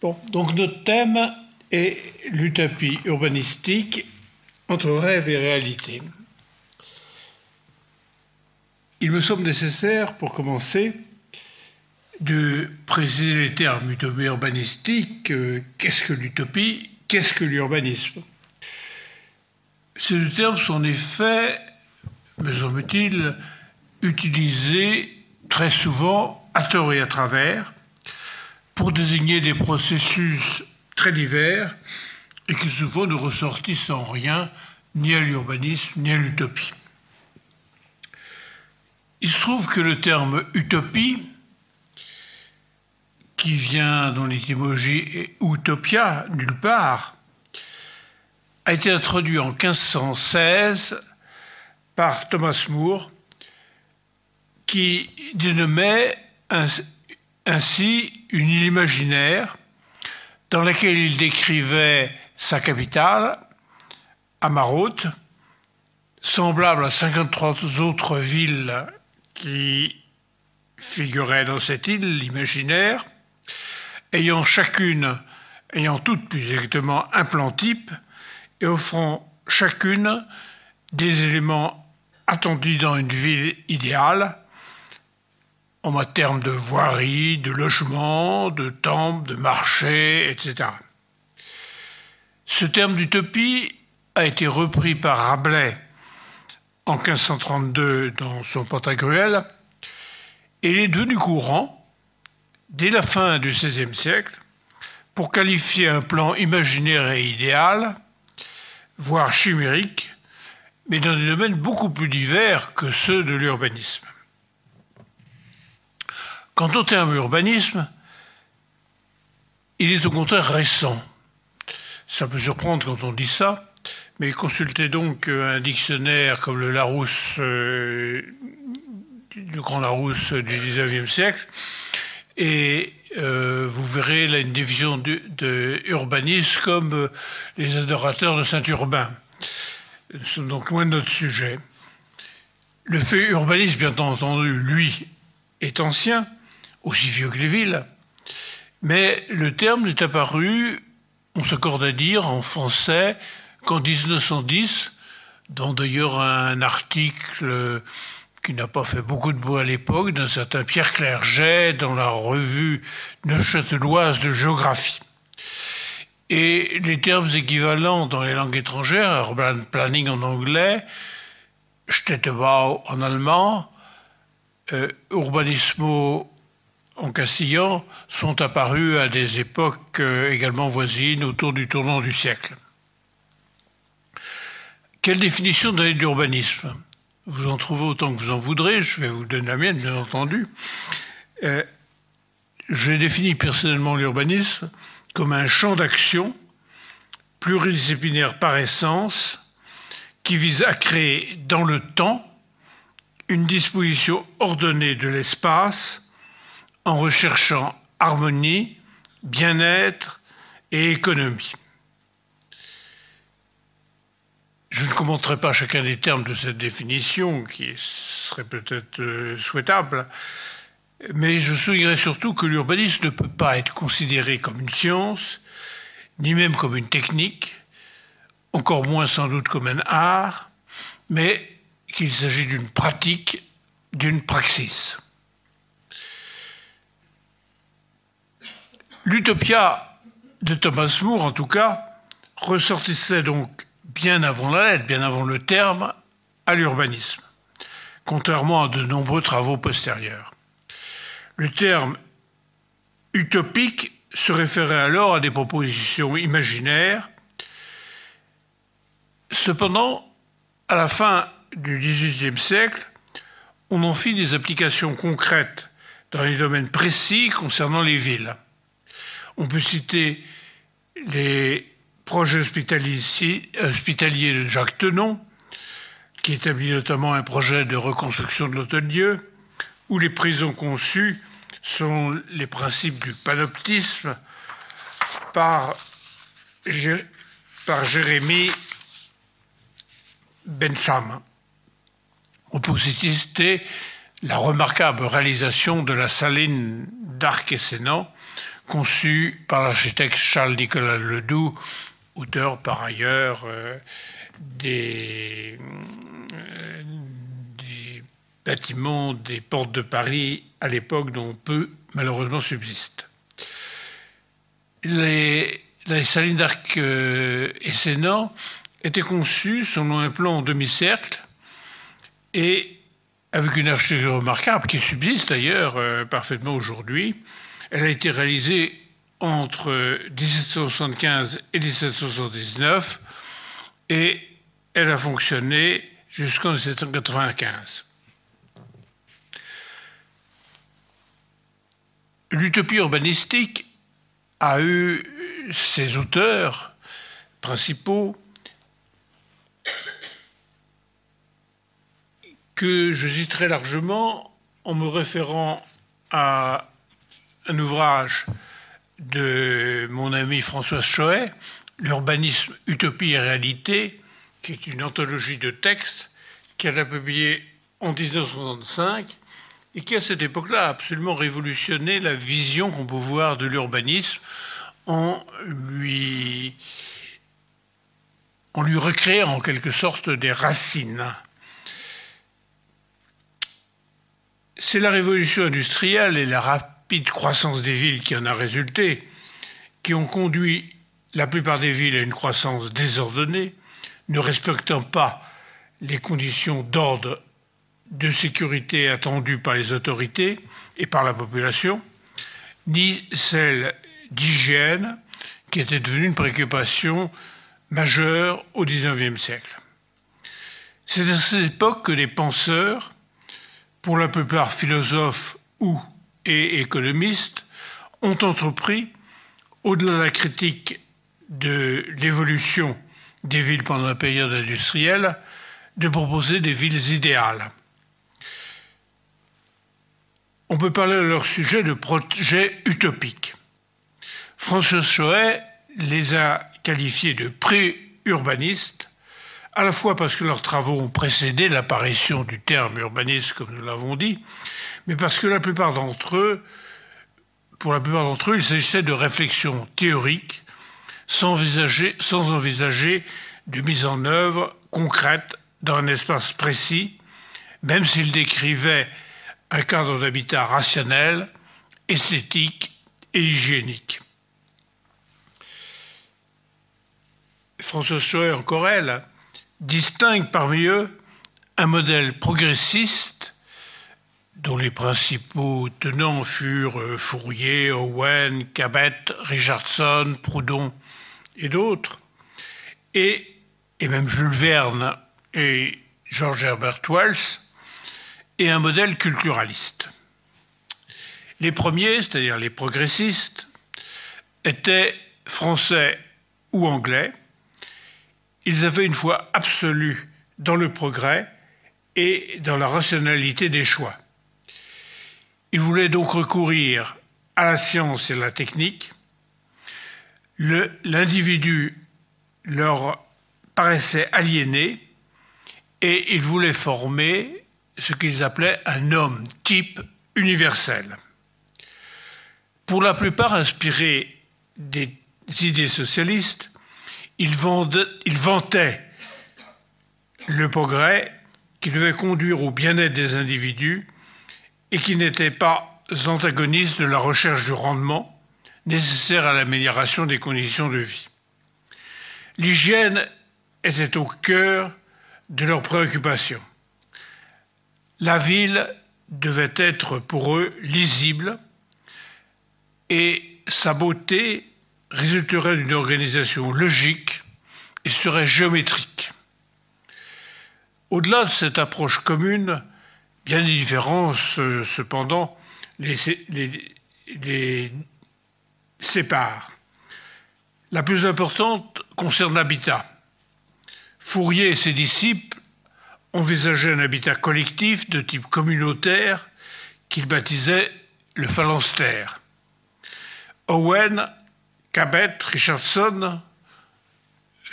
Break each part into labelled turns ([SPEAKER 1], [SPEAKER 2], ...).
[SPEAKER 1] Bon, donc notre thème est l'utopie urbanistique entre rêve et réalité. Il me semble nécessaire, pour commencer, de préciser les termes utopie urbanistique. Euh, qu'est-ce que l'utopie? Qu'est-ce que l'urbanisme? Ces deux termes sont en effet, me semble-t-il, utilisés très souvent à tort et à travers pour désigner des processus très divers et qui souvent ne ressortissent en rien ni à l'urbanisme ni à l'utopie. Il se trouve que le terme utopie, qui vient dans l'étymologie utopia, nulle part, a été introduit en 1516 par Thomas More, qui dénommait ainsi une île imaginaire dans laquelle il décrivait sa capitale, Amarot, semblable à 53 autres villes qui figuraient dans cette île imaginaire, ayant chacune, ayant toutes plus exactement un plan type et offrant chacune des éléments attendus dans une ville idéale, en termes de voirie, de logement, de temples, de marchés, etc. Ce terme d'utopie a été repris par Rabelais en 1532 dans son Pantagruel et il est devenu courant dès la fin du XVIe siècle pour qualifier un plan imaginaire et idéal, voire chimérique, mais dans des domaines beaucoup plus divers que ceux de l'urbanisme. Quant au terme urbanisme, il est au contraire récent. Ça peut surprendre quand on dit ça, mais consultez donc un dictionnaire comme le Larousse, euh, grand Larousse du XIXe siècle, et euh, vous verrez là une division de, de urbanisme comme euh, les adorateurs de Saint-Urbain. C'est donc moins de notre sujet. Le fait urbanisme, bien entendu, lui, est ancien, aussi vieux que les villes. Mais le terme est apparu, on s'accorde à dire, en français qu'en 1910, dans d'ailleurs un article qui n'a pas fait beaucoup de bruit à l'époque, d'un certain Pierre Clerget dans la revue neuchâteloise de géographie. Et les termes équivalents dans les langues étrangères, urban planning en anglais, Städtebau en allemand, euh, urbanismo en castillan sont apparus à des époques euh, également voisines autour du tournant du siècle. Quelle définition donner de l'urbanisme? Vous en trouvez autant que vous en voudrez, je vais vous donner la mienne, bien entendu. Euh, J'ai défini personnellement l'urbanisme comme un champ d'action pluridisciplinaire par essence qui vise à créer dans le temps une disposition ordonnée de l'espace en recherchant harmonie, bien-être et économie. Je ne commenterai pas chacun des termes de cette définition, qui serait peut-être euh, souhaitable, mais je soulignerai surtout que l'urbanisme ne peut pas être considéré comme une science, ni même comme une technique, encore moins sans doute comme un art, mais qu'il s'agit d'une pratique, d'une praxis. L'utopia de Thomas More, en tout cas, ressortissait donc bien avant la lettre, bien avant le terme, à l'urbanisme, contrairement à de nombreux travaux postérieurs. Le terme utopique se référait alors à des propositions imaginaires. Cependant, à la fin du XVIIIe siècle, on en fit des applications concrètes dans les domaines précis concernant les villes. On peut citer les projets hospitaliers de Jacques Tenon, qui établit notamment un projet de reconstruction de l'hôtel-dieu, où les prisons conçues sont les principes du panoptisme par, par Jérémie Bencham. On peut citer la remarquable réalisation de la saline d'Arc et Sénan, conçu par l'architecte Charles-Nicolas Ledoux, auteur par ailleurs euh, des, euh, des, bâtiments des portes de Paris à l'époque dont peu malheureusement subsistent. Les, salines d'arc euh, et Sénat étaient conçues selon un plan en demi-cercle et avec une architecture remarquable qui subsiste d'ailleurs parfaitement aujourd'hui. Elle a été réalisée entre 1775 et 1779 et elle a fonctionné jusqu'en 1795. L'utopie urbanistique a eu ses auteurs principaux que je citerai largement en me référant à un ouvrage de mon ami François Choet, L'urbanisme, utopie et réalité, qui est une anthologie de textes qu'elle a publié en 1965 et qui, à cette époque-là, a absolument révolutionné la vision qu'on peut voir de l'urbanisme en lui, en lui recréant en quelque sorte des racines. C'est la révolution industrielle et la rapide croissance des villes qui en a résulté, qui ont conduit la plupart des villes à une croissance désordonnée, ne respectant pas les conditions d'ordre de sécurité attendues par les autorités et par la population, ni celles d'hygiène qui était devenue une préoccupation majeure au XIXe siècle. C'est à cette époque que les penseurs, pour la plupart philosophes ou et économistes ont entrepris, au-delà de la critique de l'évolution des villes pendant la période industrielle, de proposer des villes idéales. On peut parler à leur sujet de projets utopiques. François Choet les a qualifiés de pré-urbanistes, à la fois parce que leurs travaux ont précédé l'apparition du terme urbaniste, comme nous l'avons dit, mais parce que la plupart d'entre eux, pour la plupart d'entre eux, il s'agissait de réflexions théoriques sans envisager, sans envisager de mise en œuvre concrète dans un espace précis, même s'ils décrivaient un cadre d'habitat rationnel, esthétique et hygiénique. François Schoer, encore elle, distingue parmi eux un modèle progressiste dont les principaux tenants furent euh, Fourier, Owen, Cabet, Richardson, Proudhon et d'autres, et, et, même Jules Verne et George Herbert Wells, et un modèle culturaliste. Les premiers, c'est-à-dire les progressistes, étaient français ou anglais. Ils avaient une foi absolue dans le progrès et dans la rationalité des choix. Ils voulaient donc recourir à la science et à la technique. L'individu leur paraissait aliéné et ils voulaient former ce qu'ils appelaient un homme type universel. Pour la plupart inspirés des idées socialistes, ils, ils vantaient le progrès qui devait conduire au bien-être des individus et qui n'étaient pas antagonistes de la recherche du rendement nécessaire à l'amélioration des conditions de vie. L'hygiène était au cœur de leurs préoccupations. La ville devait être pour eux lisible et sa beauté résulterait d'une organisation logique et serait géométrique. Au-delà de cette approche commune, Bien des différences, euh, cependant, les, séparent. La plus importante concerne l'habitat. Fourier et ses disciples envisageaient un habitat collectif de type communautaire qu'ils baptisaient le phalanstère. Owen, Cabot, Richardson,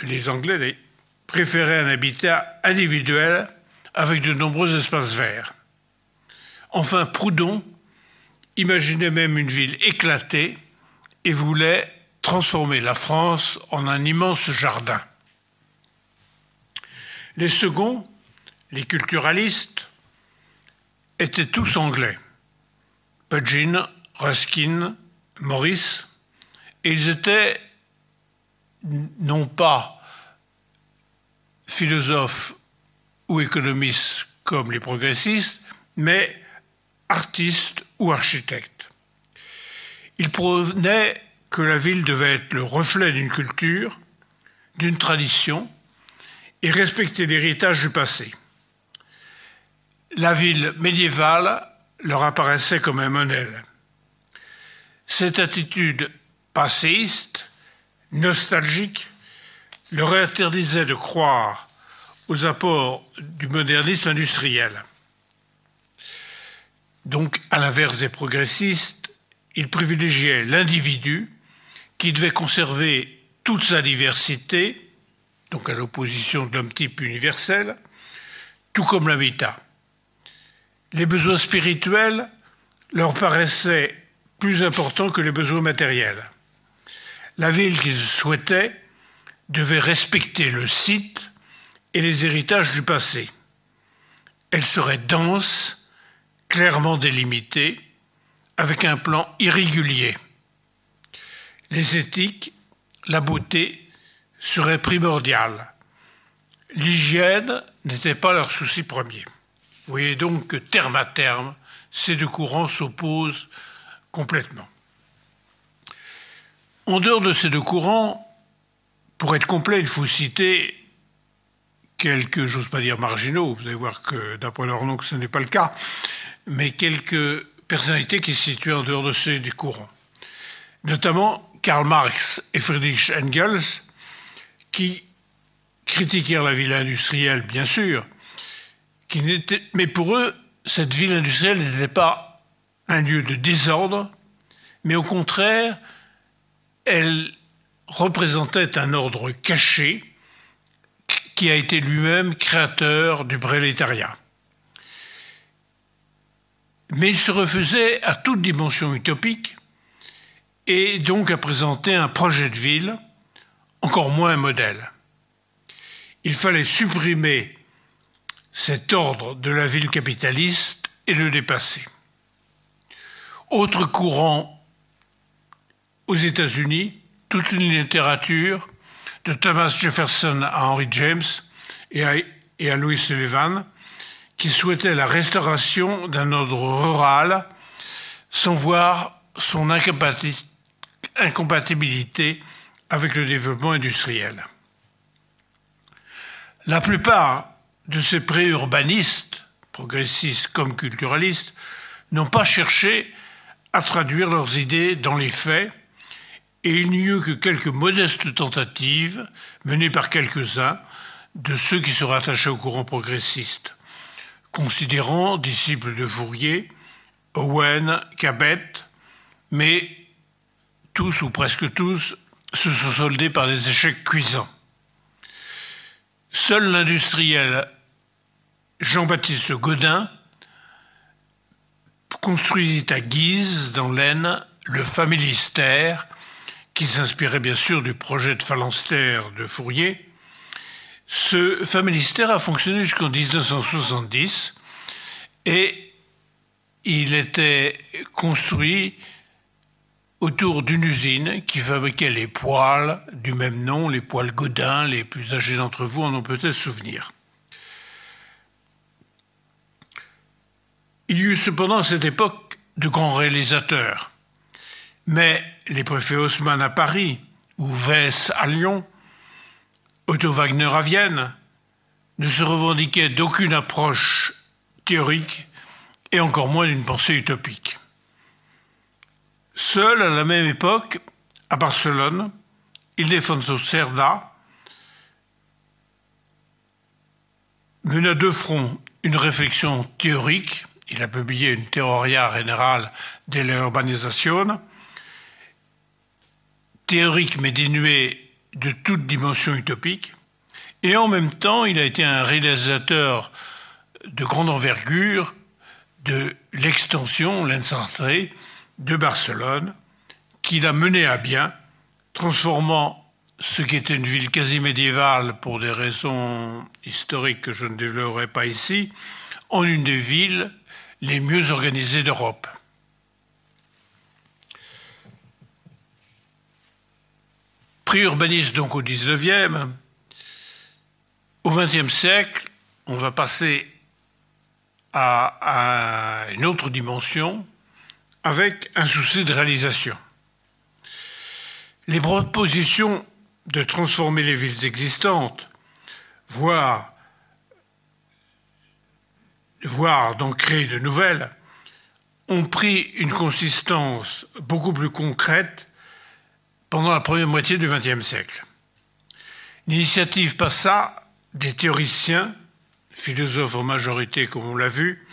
[SPEAKER 1] les Anglais préféraient un habitat individuel avec de nombreux espaces verts. Enfin, Proudhon imaginait même une ville éclatée et voulait transformer la France en un immense jardin. Les seconds, les culturalistes, étaient tous anglais. Pugin, Ruskin, Morris, et ils étaient non pas philosophes ou économistes comme les progressistes, mais artistes ou architectes. Ils prenaient que la ville devait être le reflet d'une culture, d'une tradition, et respecter l'héritage du passé. La ville médiévale leur apparaissait comme un modèle. Cette attitude passéiste, nostalgique, leur interdisait de croire aux apports du modernisme industriel. Donc, à l'inverse des progressistes, ils privilégiaient l'individu qui devait conserver toute sa diversité, donc à l'opposition de l'homme type universel, tout comme l'habitat. Les besoins spirituels leur paraissaient plus importants que les besoins matériels. La ville qu'ils souhaitaient devait respecter le site et les héritages du passé. Elle serait dense, clairement délimitée, avec un plan irrégulier. L'esthétique, la beauté seraient primordiales. L'hygiène n'était pas leur souci premier. Vous voyez donc que terme à terme, ces deux courants s'opposent complètement. En dehors de ces deux courants, pour être complet, il faut citer quelques, j'ose pas dire marginaux, vous allez voir que d'après leur nom que ce n'est pas le cas, mais quelques personnalités qui se situent en dehors de ces deux courants. Notamment Karl Marx et Friedrich Engels, qui critiquèrent la ville industrielle, bien sûr, mais pour eux, cette ville industrielle n'était pas un lieu de désordre, mais au contraire, elle représentait un ordre caché qui a été lui-même créateur du prolétariat. Mais il se refusait à toute dimension utopique et donc à présenter un projet de ville, encore moins un modèle. Il fallait supprimer cet ordre de la ville capitaliste et le dépasser. Autre courant aux États-Unis, toute une littérature de Thomas Jefferson à Henry James et à, et à Louis Sullivan qui souhaitait la restauration d'un ordre rural sans voir son incompatibilité avec le développement industriel. La plupart de ces pré-urbanistes, progressistes comme culturalistes, n'ont pas cherché à traduire leurs idées dans les faits, et il n'y eut que quelques modestes tentatives menées par quelques-uns de ceux qui se rattachaient au courant progressiste, considérant disciples de Fourier, Owen, Cabet, mais tous ou presque tous se sont soldés par des échecs cuisants. Seul l'industriel Jean-Baptiste Godin construisit à Guise, dans l'Aisne, le familistère, qui s'inspirait bien sûr du projet de phalanstère de Fourier. Ce familistère a fonctionné jusqu'en 1970 et il était construit autour d'une usine qui fabriquait les poils du même nom, les poils Godin, les plus âgés d'entre vous en ont peut-être souvenir. Il y eut cependant à cette époque de grands réalisateurs, mais les préfets Haussmann à Paris ou Weiss à Lyon, Otto Wagner à Vienne, ne se revendiquaient d'aucune approche théorique et encore moins d'une pensée utopique. Seul, à la même époque, à Barcelone, Ildefonso Cerda mena de front une réflexion théorique il a publié une Theoria General de l'Urbanisation, théorique mais dénuée de toute dimension utopique, et en même temps, il a été un réalisateur de grande envergure de l'extension, l'incentrée de Barcelone, qu'il a mené à bien, transformant ce qui était une ville quasi médiévale pour des raisons historiques que je ne développerai pas ici, en une des villes les mieux organisées d'Europe. Pré-urbaniste donc au XIXe, au XXe siècle, on va passer à, à une autre dimension avec un souci de réalisation. Les propositions de transformer les villes existantes, voire, voire d'en créer de nouvelles, ont pris une consistance beaucoup plus concrète pendant la première moitié du XXe siècle. L'initiative passa des théoriciens, philosophes en majorité comme on l'a vu,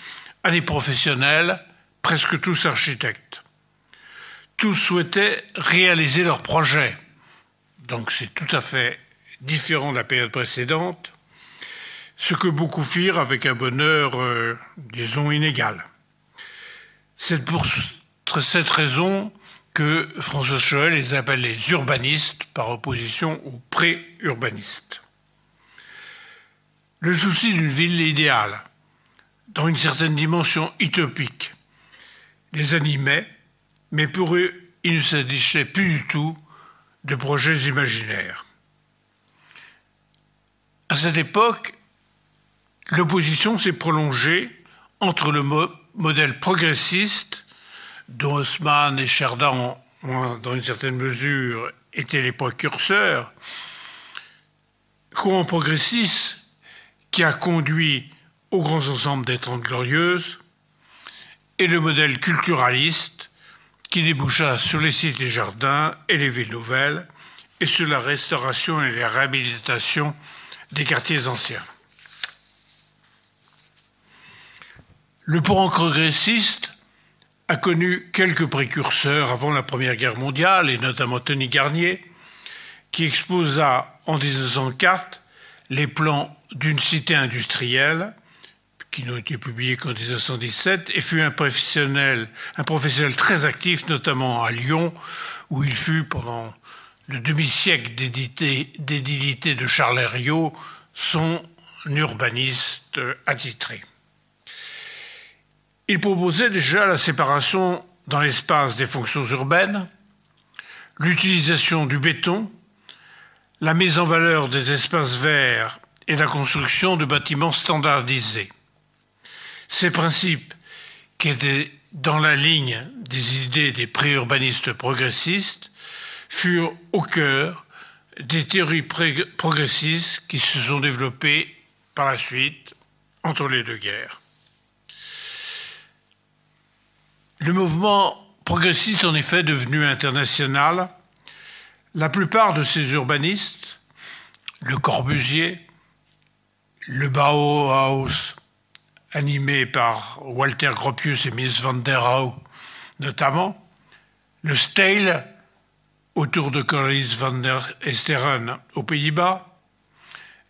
[SPEAKER 1] à des professionnels, presque tous architectes. Tous souhaitaient réaliser leurs projets, donc c'est tout à fait différent de la période précédente, ce que beaucoup firent avec un bonheur, euh, disons, inégal. C'est pour cette raison que François Choël les appelle les urbanistes par opposition aux pré-urbanistes. Le souci d'une ville idéale, dans une certaine dimension utopique, les animait, mais pour eux, il ne s'agissait plus du tout de projets imaginaires. À cette époque, l'opposition s'est prolongée entre le modèle progressiste, dont Haussmann et Chardin, dans une certaine mesure, étaient les précurseurs, courant progressiste qui a conduit aux grands ensembles des Trente Glorieuses, et le modèle culturaliste qui déboucha sur les cités jardins et les villes nouvelles et sur la restauration et la réhabilitation des quartiers anciens. Le courant progressiste a connu quelques précurseurs avant la Première Guerre mondiale, et notamment Tony Garnier, qui exposa en 1904 les plans d'une cité industrielle qui n'ont été publiés qu'en 1917, et fut un professionnel, un professionnel très actif, notamment à Lyon, où il fut pendant le demi-siècle d'édilité de Charles Herriot, son urbaniste attitré. Il proposait déjà la séparation dans l'espace des fonctions urbaines, l'utilisation du béton, la mise en valeur des espaces verts et la construction de bâtiments standardisés. Ces principes, qui étaient dans la ligne des idées des préurbanistes progressistes, furent au cœur des théories progressistes qui se sont développées par la suite entre les deux guerres. Le mouvement progressiste, en effet, devenu international, la plupart de ces urbanistes, Le Corbusier, le Bauhaus, animé par Walter Gropius et Mies van der Rohe notamment, le Stijl autour de Cornelis van der Esteren aux Pays-Bas,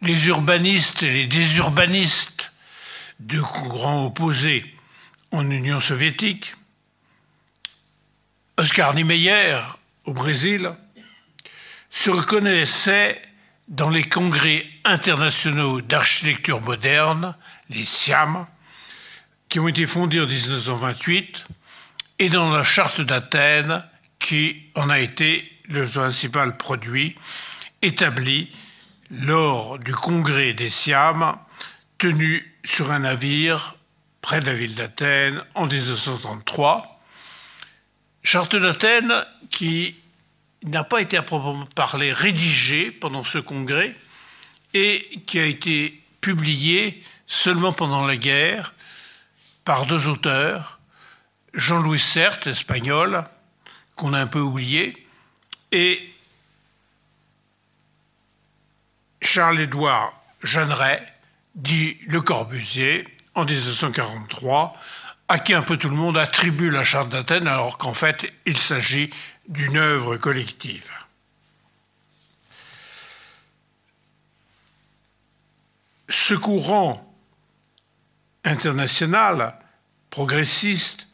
[SPEAKER 1] les urbanistes et les désurbanistes, deux courants opposés en Union soviétique, Oscar Niemeyer au Brésil, se reconnaissaient dans les congrès internationaux d'architecture moderne, les SIAM, qui ont été fondés en 1928, et dans la charte d'Athènes, qui en a été le principal produit, établi lors du congrès des Siam, tenu sur un navire près de la ville d'Athènes en 1933. Charte d'Athènes qui n'a pas été à proprement parler rédigée pendant ce congrès et qui a été publiée seulement pendant la guerre par deux auteurs, Jean-Louis Certes, espagnol, qu'on a un peu oublié, et Charles-Édouard Jeanneret, dit Le Corbusier, en 1943, à qui un peu tout le monde attribue la charte d'Athènes, alors qu'en fait, il s'agit d'une œuvre collective. Ce courant international, progressiste,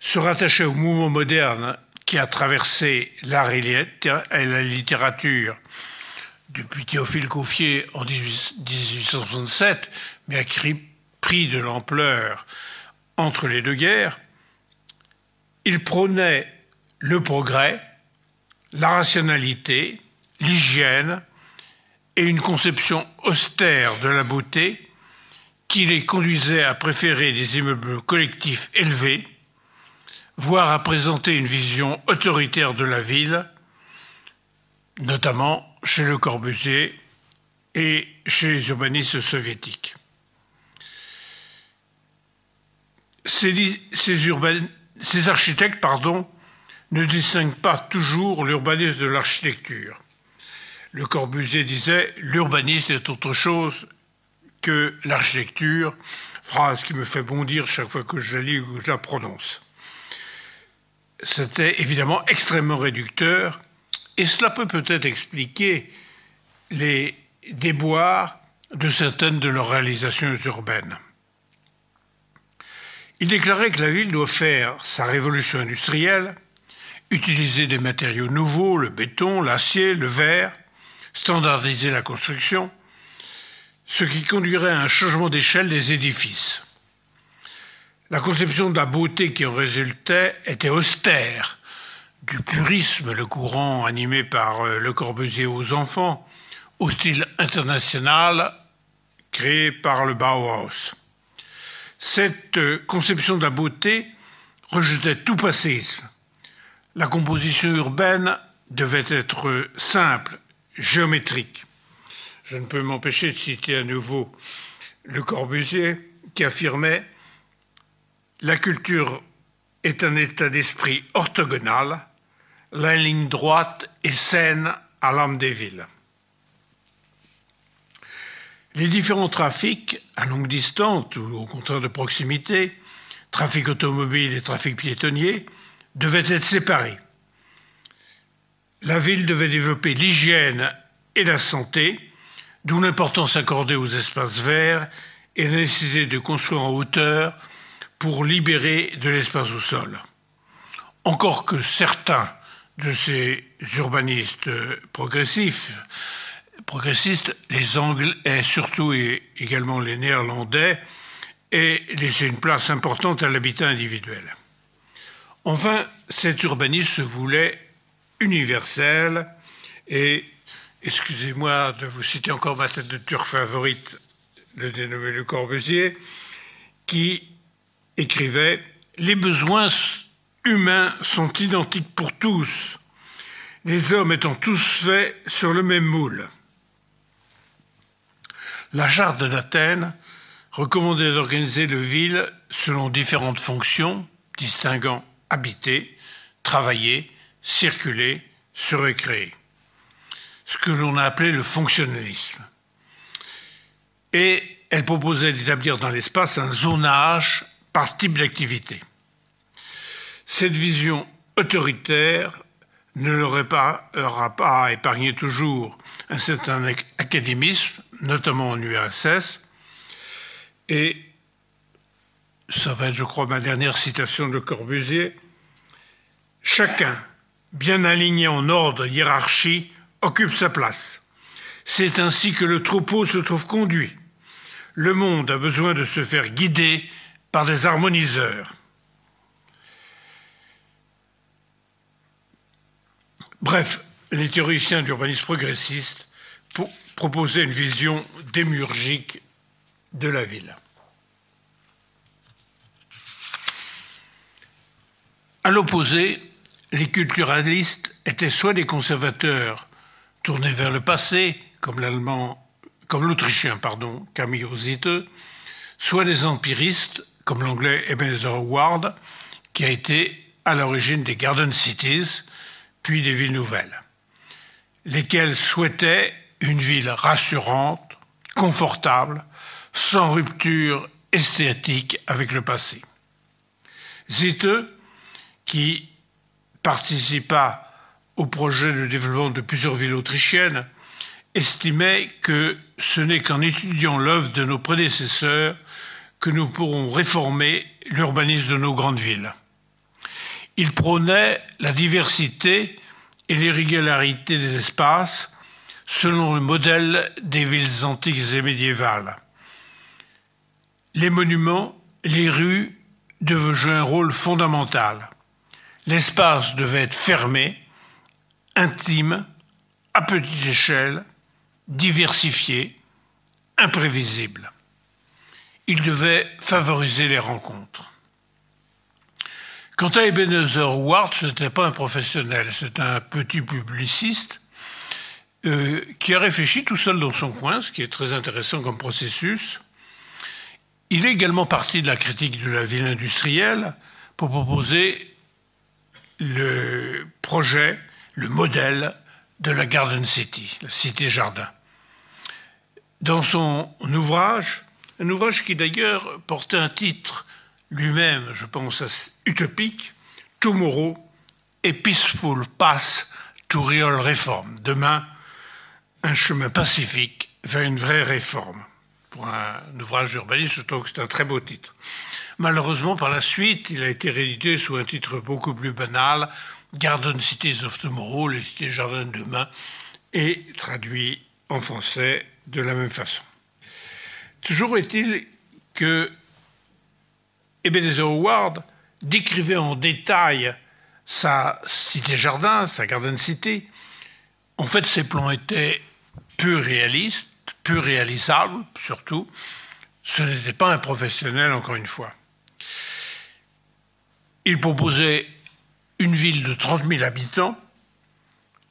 [SPEAKER 1] se rattachait au mouvement moderne qui a traversé l'art et la littérature depuis Théophile Couffier en 1867, mais a pris de l'ampleur entre les deux guerres, il prônait le progrès, la rationalité, l'hygiène et une conception austère de la beauté qui les conduisait à préférer des immeubles collectifs élevés, voire à présenter une vision autoritaire de la ville, notamment chez Le Corbusier et chez les urbanistes soviétiques. Ces, ces architectes pardon, ne distinguent pas toujours l'urbanisme de l'architecture. Le Corbusier disait L'urbanisme est autre chose que l'architecture, phrase qui me fait bondir chaque fois que je la lis ou que je la prononce. C'était évidemment extrêmement réducteur, et cela peut peut-être expliquer les déboires de certaines de leurs réalisations urbaines. Il déclarait que la ville doit faire sa révolution industrielle, utiliser des matériaux nouveaux, le béton, l'acier, le verre, standardiser la construction, ce qui conduirait à un changement d'échelle des édifices. La conception de la beauté qui en résultait était austère, du purisme, le courant animé par euh, Le Corbusier aux enfants, au style international créé par le Bauhaus. Cette euh, conception de la beauté rejetait tout passéisme. La composition urbaine devait être simple, géométrique. Je ne peux m'empêcher de citer à nouveau Le Corbusier qui affirmait La culture est un état d'esprit orthogonal, la ligne droite est saine à l'âme des villes. Les différents trafics à longue distance ou au contraire de proximité, trafic automobile et trafic piétonnier, devaient être séparés. La ville devait développer l'hygiène et la santé, d'où l'importance accordée aux espaces verts et la nécessité de construire en hauteur pour libérer de l'espace au sol. Encore que certains de ces urbanistes progressifs, progressistes, les Anglais et surtout et également les Néerlandais, aient laissé une place importante à l'habitat individuel. Enfin, cet urbanisme se voulait universel et excusez-moi de vous citer encore ma tête de turc favorite, le dénommé Le Corbusier, qui écrivait Les besoins humains sont identiques pour tous, les hommes étant tous faits sur le même moule. La charte d'Athènes recommandait d'organiser le ville selon différentes fonctions, distinguant habiter, travailler, circuler, se récréer ce que l'on a appelé le fonctionnalisme. Et elle proposait d'établir dans l'espace un zonage par type d'activité. Cette vision autoritaire ne leur, pas, a pas épargné toujours un certain académisme, notamment en URSS, et ça va être, je crois, ma dernière citation de Corbusier, chacun, bien aligné en ordre hiérarchie, occupe sa place. C'est ainsi que le troupeau se trouve conduit. Le monde a besoin de se faire guider par des harmoniseurs. Bref, les théoriciens d'urbanisme progressiste proposaient une vision démurgique de la ville. À l'opposé, les culturalistes étaient soit des conservateurs tourné vers le passé, comme l'allemand, comme l'autrichien, pardon, Camille Zitte, soit des empiristes, comme l'anglais Ebenezer Howard, qui a été à l'origine des Garden Cities, puis des villes nouvelles, lesquelles souhaitaient une ville rassurante, confortable, sans rupture esthétique avec le passé. Zitte, qui participa au projet de développement de plusieurs villes autrichiennes, estimait que ce n'est qu'en étudiant l'œuvre de nos prédécesseurs que nous pourrons réformer l'urbanisme de nos grandes villes. Il prônait la diversité et l'irrégularité des espaces selon le modèle des villes antiques et médiévales. Les monuments, les rues devaient jouer un rôle fondamental. L'espace devait être fermé, intime, à petite échelle, diversifié, imprévisible. Il devait favoriser les rencontres. Quant à Ebenezer Ward, ce n'était pas un professionnel, c'est un petit publiciste euh, qui a réfléchi tout seul dans son coin, ce qui est très intéressant comme processus. Il est également parti de la critique de la ville industrielle pour proposer le projet, le modèle de la Garden City, la cité-jardin. Dans son ouvrage, un ouvrage qui d'ailleurs portait un titre lui-même, je pense, utopique, Tomorrow, a Peaceful Path to Real Reform. Demain, un chemin pacifique vers une vraie réforme. Pour un ouvrage d'urbanisme, je trouve que c'est un très beau titre. Malheureusement, par la suite, il a été réédité sous un titre beaucoup plus banal, Garden Cities of Tomorrow, les cités jardins de demain, et traduit en français de la même façon. Toujours est-il que Ebenezer Howard décrivait en détail sa cité-jardin, sa garden city. En fait, ses plans étaient peu réalistes, peu réalisables surtout. Ce n'était pas un professionnel, encore une fois. Il proposait une ville de 30 000 habitants,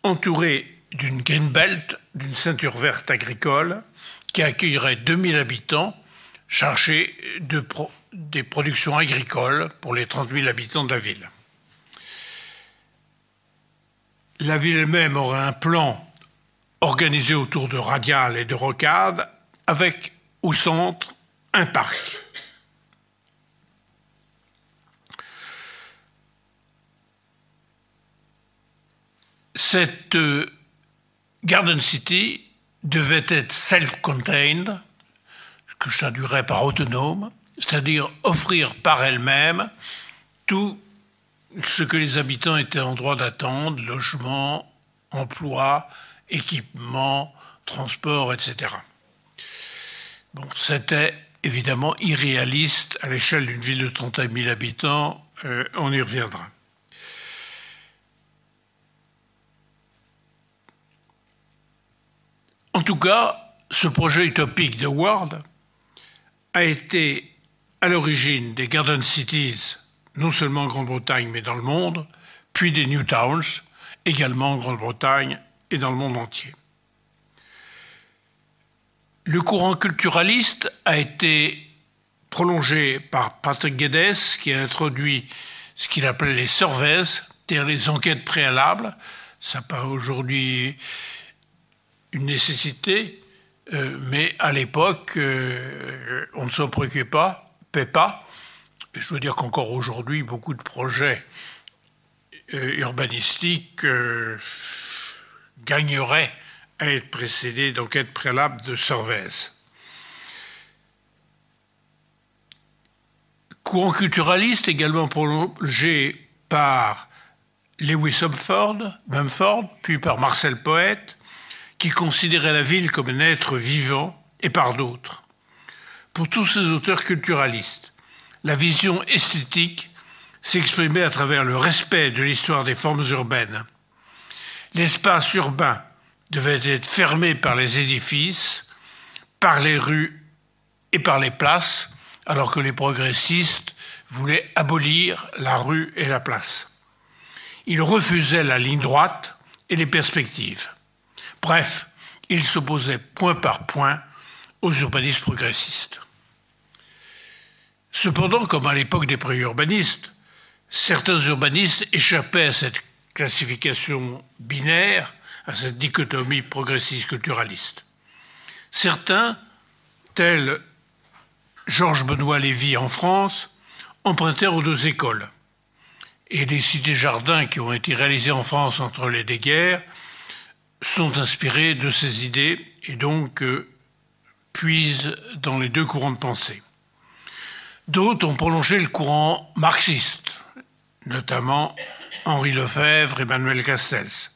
[SPEAKER 1] entourée d'une green belt, d'une ceinture verte agricole, qui accueillerait 2000 habitants chargés de des productions agricoles pour les 30 000 habitants de la ville. La ville elle-même aurait un plan organisé autour de radiales et de rocades, avec au centre un parc. Cette euh, Garden City devait être self-contained, ce que je traduirais par autonome, c'est-à-dire offrir par elle-même tout ce que les habitants étaient en droit d'attendre, logement, emploi, équipement, transport, etc. Bon, c'était évidemment irréaliste à l'échelle d'une ville de 30 000 habitants, euh, on y reviendra. En tout cas, ce projet utopique de Ward a été à l'origine des Garden Cities, non seulement en Grande-Bretagne, mais dans le monde, puis des New Towns, également en Grande-Bretagne et dans le monde entier. Le courant culturaliste a été prolongé par Patrick Guedes, qui a introduit ce qu'il appelait les surveys, c'est-à-dire les enquêtes préalables. Ça paraît aujourd'hui une nécessité, euh, mais à l'époque, euh, on ne s'en préoccupait pas pas. je veux dire qu'encore aujourd'hui, beaucoup de projets euh, urbanistiques gagneraient à être précédés d'enquêtes préalables de Sorvès. Courant culturaliste également prolongé par Lewis Mumford, puis par Marcel Poète, qui considérait la ville comme un être vivant, et par d'autres. Pour tous ces auteurs culturalistes, la vision esthétique s'exprimait à travers le respect de l'histoire des formes urbaines. L'espace urbain devait être fermé par les édifices, par les rues et par les places, alors que les progressistes voulaient abolir la rue et la place. Ils refusaient la ligne droite et les perspectives. Bref, ils s'opposaient point par point aux urbanistes progressistes. Cependant, comme à l'époque des pré-urbanistes, certains urbanistes échappaient à cette classification binaire, à cette dichotomie progressiste-culturaliste. Certains, tels Georges Benoît Lévy en France, empruntèrent aux deux écoles. Et les cités-jardins qui ont été réalisées en France entre les deux guerres sont inspirés de ces idées et donc euh, puisent dans les deux courants de pensée. D'autres ont prolongé le courant marxiste, notamment Henri Lefebvre et Manuel Castells.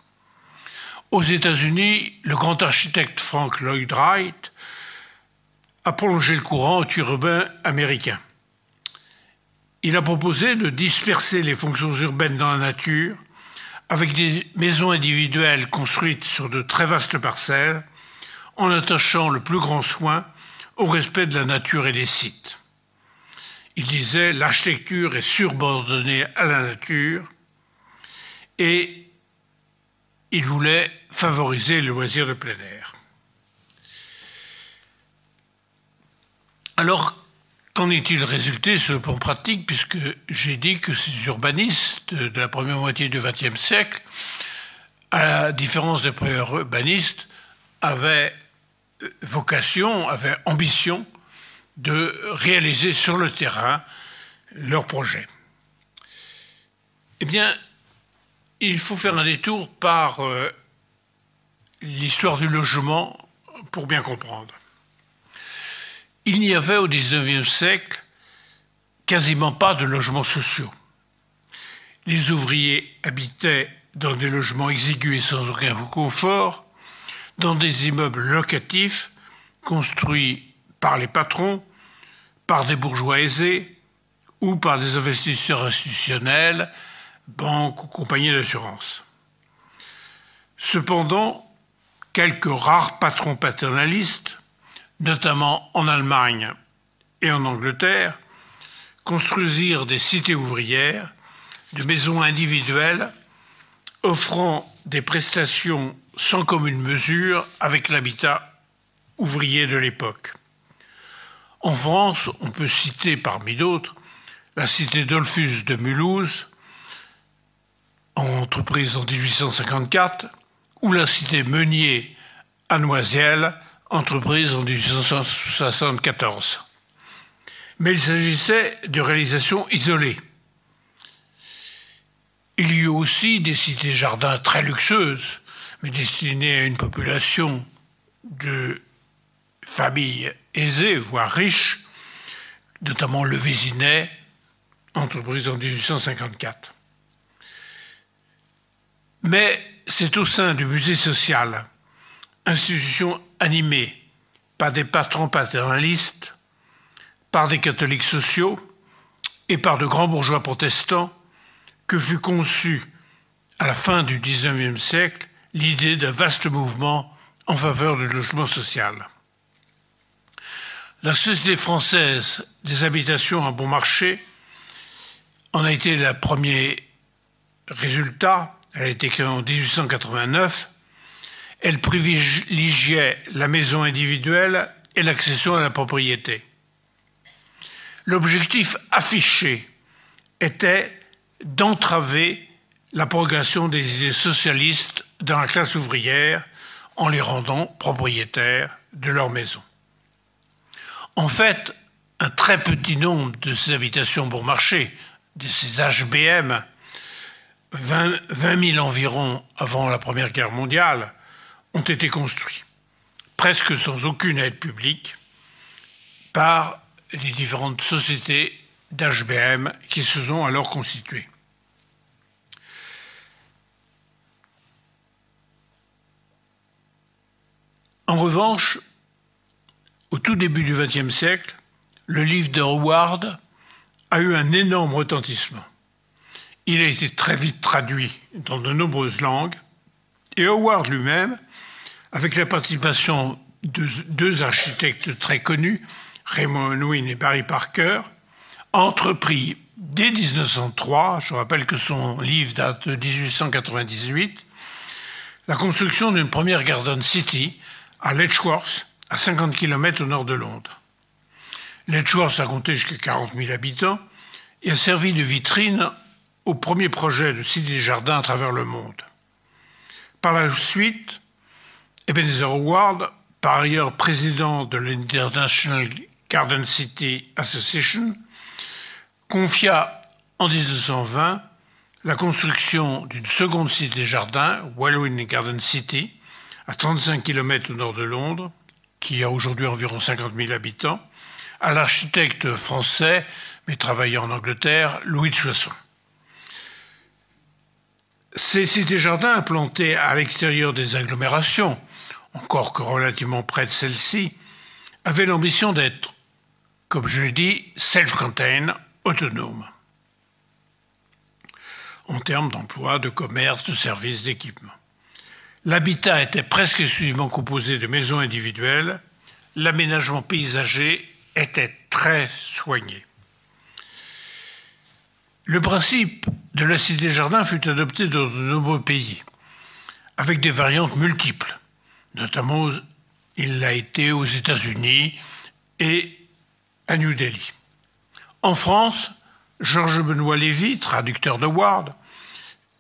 [SPEAKER 1] Aux États-Unis, le grand architecte Frank Lloyd Wright a prolongé le courant urbain américain. Il a proposé de disperser les fonctions urbaines dans la nature avec des maisons individuelles construites sur de très vastes parcelles en attachant le plus grand soin au respect de la nature et des sites. Il disait l'architecture est subordonnée à la nature et il voulait favoriser le loisir de plein air. Alors, qu'en est-il résulté sur le plan pratique, puisque j'ai dit que ces urbanistes de la première moitié du XXe siècle, à la différence des premiers urbanistes, avaient vocation, avaient ambition de réaliser sur le terrain leurs projets. Eh bien, il faut faire un détour par euh, l'histoire du logement pour bien comprendre. Il n'y avait au XIXe siècle quasiment pas de logements sociaux. Les ouvriers habitaient dans des logements exigus sans aucun confort, dans des immeubles locatifs construits par les patrons, par des bourgeois aisés ou par des investisseurs institutionnels banques ou compagnies d'assurance. Cependant, quelques rares patrons paternalistes, notamment en Allemagne et en Angleterre, construisirent des cités ouvrières, de maisons individuelles, offrant des prestations sans commune mesure avec l'habitat ouvrier de l'époque. En France, on peut citer parmi d'autres la cité Dolphus de Mulhouse, entreprise en 1854, ou la cité Meunier à Noisiel, entreprise en 1874. Mais il s'agissait de réalisations isolées. Il y eut aussi des cités-jardins très luxueuses, mais destinées à une population de familles aisées, voire riches, notamment le Vésinet, entreprise en 1854. Mais c'est au sein du musée social, institution animée par des patrons paternalistes, par des catholiques sociaux et par de grands bourgeois protestants, que fut conçue, à la fin du XIXe siècle, l'idée d'un vaste mouvement en faveur du logement social. La Société française des habitations à bon marché en a été le premier résultat elle a été créée en 1889, elle privilégiait la maison individuelle et l'accession à la propriété. L'objectif affiché était d'entraver la progression des idées socialistes dans la classe ouvrière en les rendant propriétaires de leur maison. En fait, un très petit nombre de ces habitations bon marché, de ces HBM, 20, 000 environ avant la Première Guerre mondiale ont été construits, presque sans aucune aide publique, par les différentes sociétés d'HBM qui se sont alors constituées. En revanche, au tout début du XXe siècle, le livre de Howard a eu un énorme retentissement. Il a été très vite traduit dans de nombreuses langues et Howard lui-même, avec la participation de deux architectes très connus, Raymond Unwin et Barry Parker, entrepris dès 1903, je rappelle que son livre date de 1898, la construction d'une première Garden City à Letchworth, à 50 km au nord de Londres. Letchworth a compté jusqu'à 40 000 habitants et a servi de vitrine au premier projet de Cité des Jardins à travers le monde. Par la suite, Ebenezer Howard, par ailleurs président de l'International Garden City Association, confia en 1920 la construction d'une seconde cité des jardins, Wellwyn Garden City, à 35 km au nord de Londres, qui a aujourd'hui environ 50 000 habitants, à l'architecte français, mais travaillant en Angleterre, Louis de Soisson. Ces cités-jardins implantés à l'extérieur des agglomérations, encore que relativement près de celles-ci, avaient l'ambition d'être, comme je l'ai dit, self-contained, autonomes, en termes d'emploi, de commerce, de services, d'équipement. L'habitat était presque exclusivement composé de maisons individuelles, l'aménagement paysager était très soigné. Le principe de la cité-jardin fut adopté dans de nombreux pays, avec des variantes multiples. Notamment, il l'a été aux États-Unis et à New Delhi. En France, Georges Benoît Lévy, traducteur de Ward,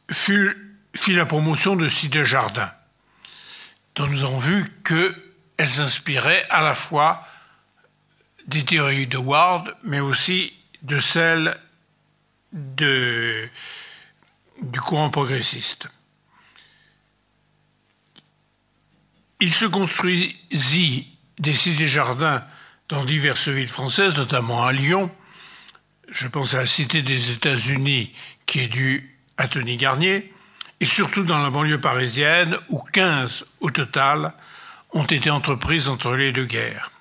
[SPEAKER 1] fit la promotion de cité-jardin, dont nous avons vu qu'elles s'inspiraient à la fois des théories de Ward, mais aussi de celles du courant progressiste. Il se construisit des cités-jardins dans diverses villes françaises, notamment à Lyon. Je pense à la Cité des États-Unis qui est due à Tony Garnier, et surtout dans la banlieue parisienne où 15 au total ont été entreprises entre les deux guerres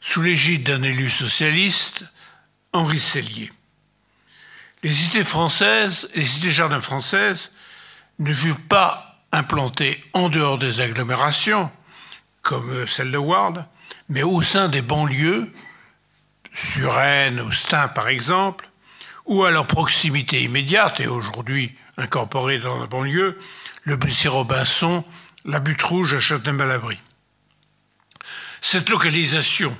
[SPEAKER 1] sous l'égide d'un élu socialiste, Henri Sellier. Les cités françaises, les cités-jardins françaises ne furent pas implantées en dehors des agglomérations, comme celle de Ward, mais au sein des banlieues, Suresnes ou Stein par exemple, ou à leur proximité immédiate, et aujourd'hui incorporée dans la banlieue, le Bussy-Robinson, la Butte Rouge à Châtelain-Malabry. Cette localisation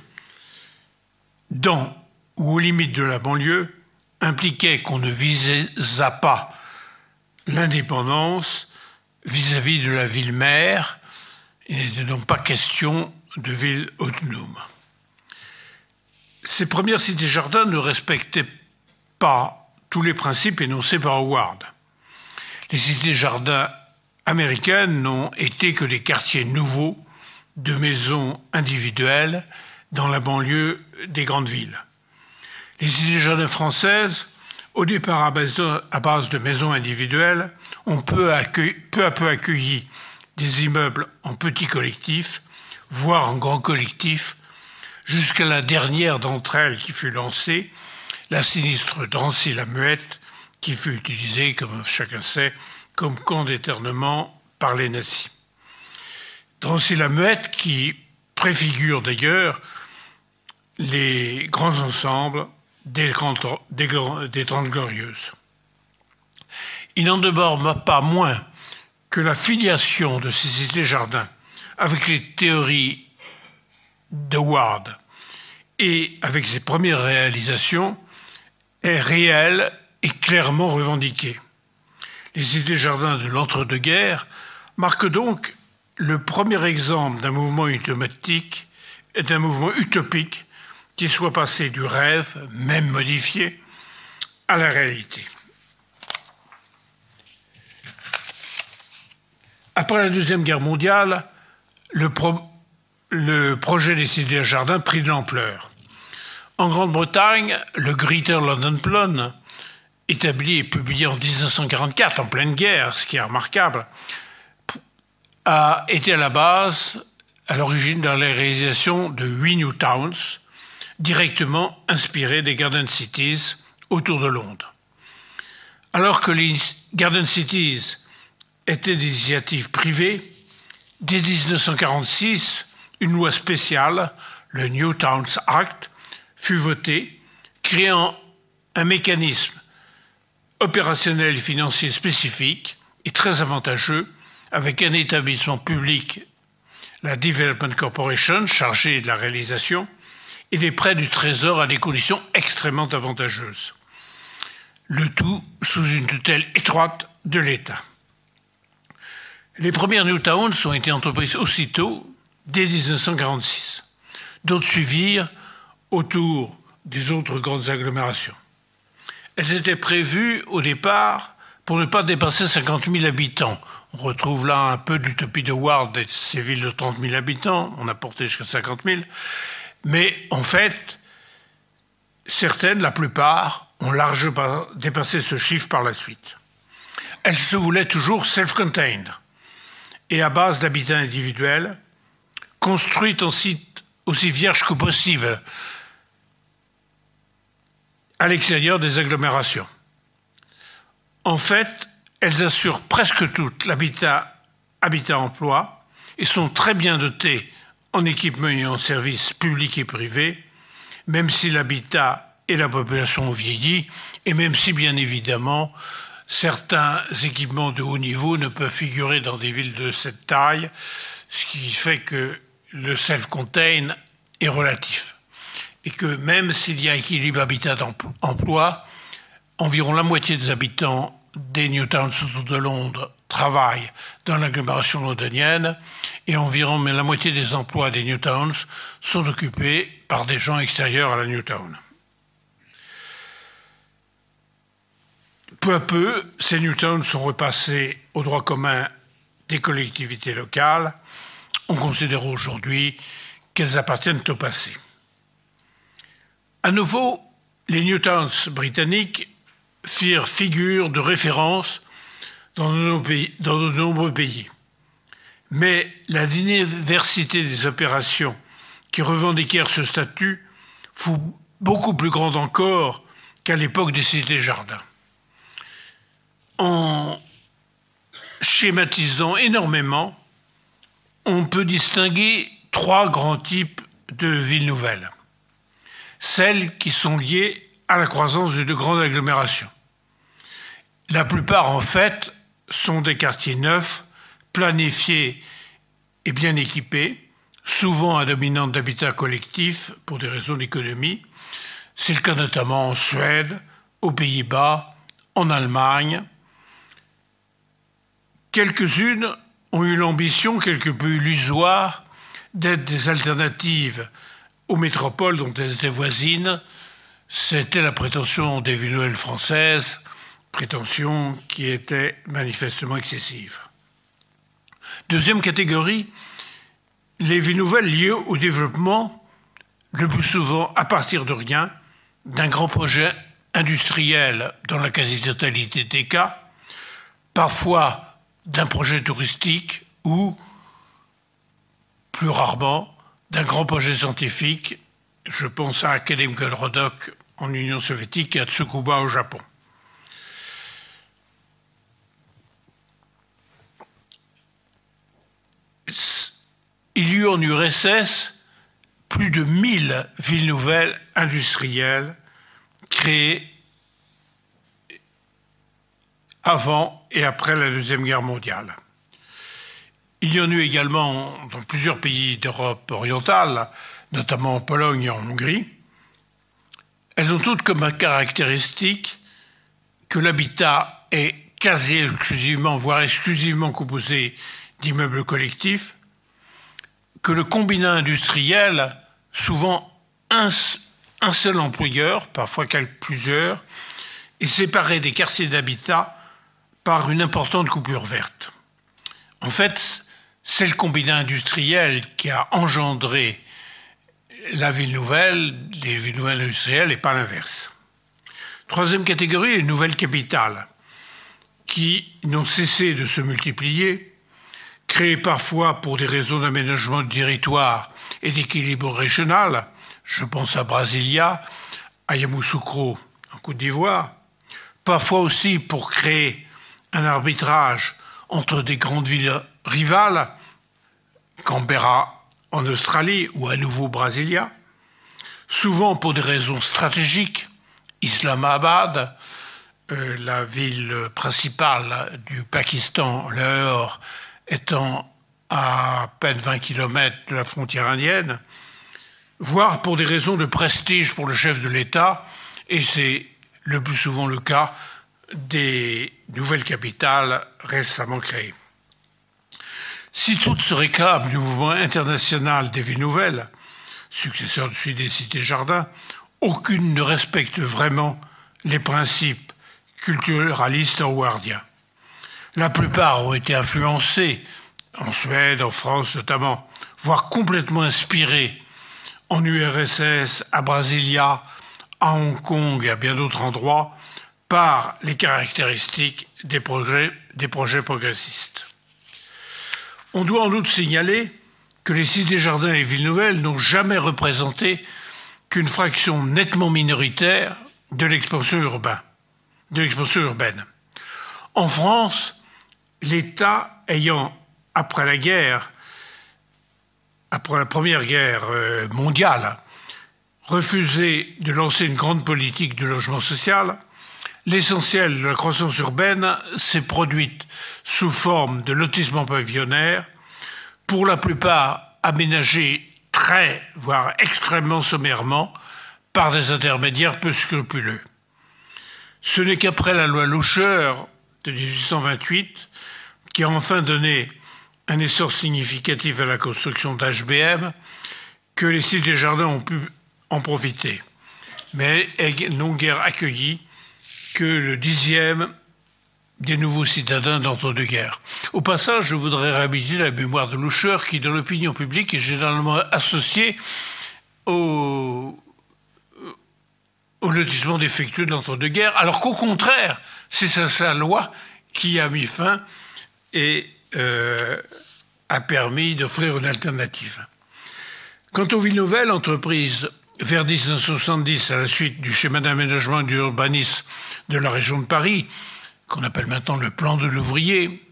[SPEAKER 1] dans ou aux limites de la banlieue impliquait qu'on ne visa pas l'indépendance vis-à-vis de la ville-mère. Il n'était donc pas question de ville autonome. Ces premières cités-jardins ne respectaient pas tous les principes énoncés par Howard. Les cités-jardins américaines n'ont été que des quartiers nouveaux de maisons individuelles dans la banlieue des grandes villes. Les cités-jardins françaises, au départ à base, de, maisons individuelles, ont peu, à peu accueilli des immeubles en petits collectifs, voire en grands collectifs, jusqu'à la dernière d'entre elles qui fut lancée, la sinistre Drancy-la-Muette, qui fut utilisée, comme chacun sait, comme camp d'éternement par les nazis. Drancy-la-Muette, qui préfigure d'ailleurs les grands ensembles des, Trente Glorieuses. Il n'en demeure pas moins que la filiation de ces cités-jardins avec les théories de Ward et avec ses premières réalisations est réelle et clairement revendiquée. Les cités-jardins de l'entre-deux-guerres marquent donc le premier exemple d'un mouvement utomatique et d'un mouvement utopique qui soit passé du rêve, même modifié, à la réalité. Après la Deuxième Guerre mondiale, le, projet des cités jardins prit de l'ampleur. En Grande-Bretagne, le Greater London Plan, établi et publié en 1944, en pleine guerre, ce qui est remarquable, a été à la base, à l'origine de la réalisation de huit New Towns, directement inspiré des Garden Cities autour de Londres. Alors que les Garden Cities étaient des initiatives privées, dès 1946, une loi spéciale, le New Towns Act, fut votée, créant un mécanisme opérationnel et financier spécifique et très avantageux avec un établissement public, la Development Corporation, chargé de la réalisation, et des prêts du Trésor à des conditions extrêmement avantageuses. Le tout sous une tutelle étroite de l'État. Les premières New Towns ont été entreprises aussitôt, dès 1946. D'autres suivirent autour des autres grandes agglomérations. Elles étaient prévues au départ pour ne pas dépasser 50 000 habitants. On retrouve là un peu l'utopie de Ward de ces villes de 30 000 habitants, on a porté jusqu'à 50 000. Mais en fait, certaines, la plupart, ont largement dépassé ce chiffre par la suite. elle se voulait toujours self-contained et à base d'habitats individuels, construite en site aussi vierge que possible à l'extérieur des agglomérations. En fait, elles assurent presque toutes l'habitat habitat-emploi et sont très bien dotées en équipements et en services publics et privés, même si l'habitat et la population ont vieilli, et même si bien évidemment certains équipements de haut niveau ne peuvent figurer dans des villes de cette taille, ce qui fait que le self-contain est relatif. Et que même s'il y a équilibre habitat-emploi, environ la moitié des habitants des Newtowns autour de Londres travaillent dans l'agglomération londonienne et environ la moitié des emplois des Newtowns sont occupés par des gens extérieurs à la Newtown. Peu à peu, ces Newtowns sont repassés au droit commun des collectivités locales. On considère aujourd'hui qu'elles appartiennent au passé. À nouveau, les Newtowns britanniques firent figure de référence dans de, nombreux pays. Mais la diversité des opérations qui revendiquèrent ce statut fut beaucoup plus grande encore qu'à l'époque des cités-jardins. En schématisant énormément, on peut distinguer trois grands types de villes nouvelles. Celles qui sont liées à la croissance de grandes agglomérations. La plupart, en fait, sont des quartiers neufs, planifiés et bien équipés, souvent à dominante d'habitat collectif pour des raisons d'économie. C'est le cas notamment en Suède, aux Pays-Bas, en Allemagne. Quelques-unes ont eu l'ambition, quelque peu illusoire, d'être des alternatives aux métropoles dont elles étaient voisines. C'était la prétention des villes françaises prétention qui était manifestement excessive. Deuxième catégorie, les villes nouvelles liées au développement, le plus souvent à partir de rien, d'un grand projet industriel dans la quasi-totalité des cas, parfois d'un projet touristique ou, plus rarement, d'un grand projet scientifique. Je pense à Akademik Rodok en Union soviétique et à Tsukuba au Japon. Il y eut en URSS plus de 1000 villes nouvelles industrielles créées avant et après la Deuxième Guerre mondiale. Il y en eut également dans plusieurs pays d'Europe orientale, notamment en Pologne et en Hongrie. Elles ont toutes comme caractéristique que l'habitat est quasi exclusivement, voire exclusivement composé d'immeubles collectifs, que le combinat industriel, souvent un, seul employeur, parfois plusieurs, est séparé des quartiers d'habitat par une importante coupure verte. En fait, c'est le combinat industriel qui a engendré la ville nouvelle, les villes nouvelles industrielles, et pas l'inverse. Troisième catégorie, les nouvelles capitales, qui n'ont cessé de se multiplier créées parfois pour des raisons d'aménagement du territoire et d'équilibre régional, je pense à Brasilia, à Yamoussoukro en Côte d'Ivoire, parfois aussi pour créer un arbitrage entre des grandes villes rivales, Canberra en Australie ou à nouveau Brasilia, souvent pour des raisons stratégiques, Islamabad, euh, la ville principale du Pakistan, Lahore, étant à peine 20 km de la frontière indienne, voire pour des raisons de prestige pour le chef de l'État, et c'est le plus souvent le cas des nouvelles capitales récemment créées. Si toutes se réclament du mouvement international des villes nouvelles, successeur de celui des cités-jardins, aucune ne respecte vraiment les principes culturalistes howardien. La plupart ont été influencés, en Suède, en France notamment, voire complètement inspirés en URSS, à Brasilia, à Hong Kong et à bien d'autres endroits, par les caractéristiques des, des projets progressistes. On doit en outre signaler que les cités jardins et villes nouvelles n'ont jamais représenté qu'une fraction nettement minoritaire. De l'expansion urbaine. En France, l'État ayant, après la guerre, après la Première Guerre euh, mondiale, refusé de lancer une grande politique de logement social, l'essentiel de la croissance urbaine s'est produite sous forme de lotissement pavillonnaire, pour la plupart aménagés très, voire extrêmement sommairement, par des intermédiaires peu scrupuleux. Ce n'est qu'après la loi Loucheur de 1828 qui a enfin donné un essor significatif à la construction d'HBM que les cités jardins ont pu en profiter, mais n'ont guère accueilli que le dixième des nouveaux citadins d'entre-deux-guerres. Au passage, je voudrais réhabiliter la mémoire de Loucheur, qui, dans l'opinion publique, est généralement associée au lotissement défectueux de l'entre-deux-guerres, alors qu'au contraire, c'est sa, loi qui a mis fin et euh, a permis d'offrir une alternative. Quant aux villes nouvelles, entreprises vers 1970 à la suite du schéma d'aménagement et d'urbanisme de la région de Paris, qu'on appelle maintenant le plan de l'ouvrier,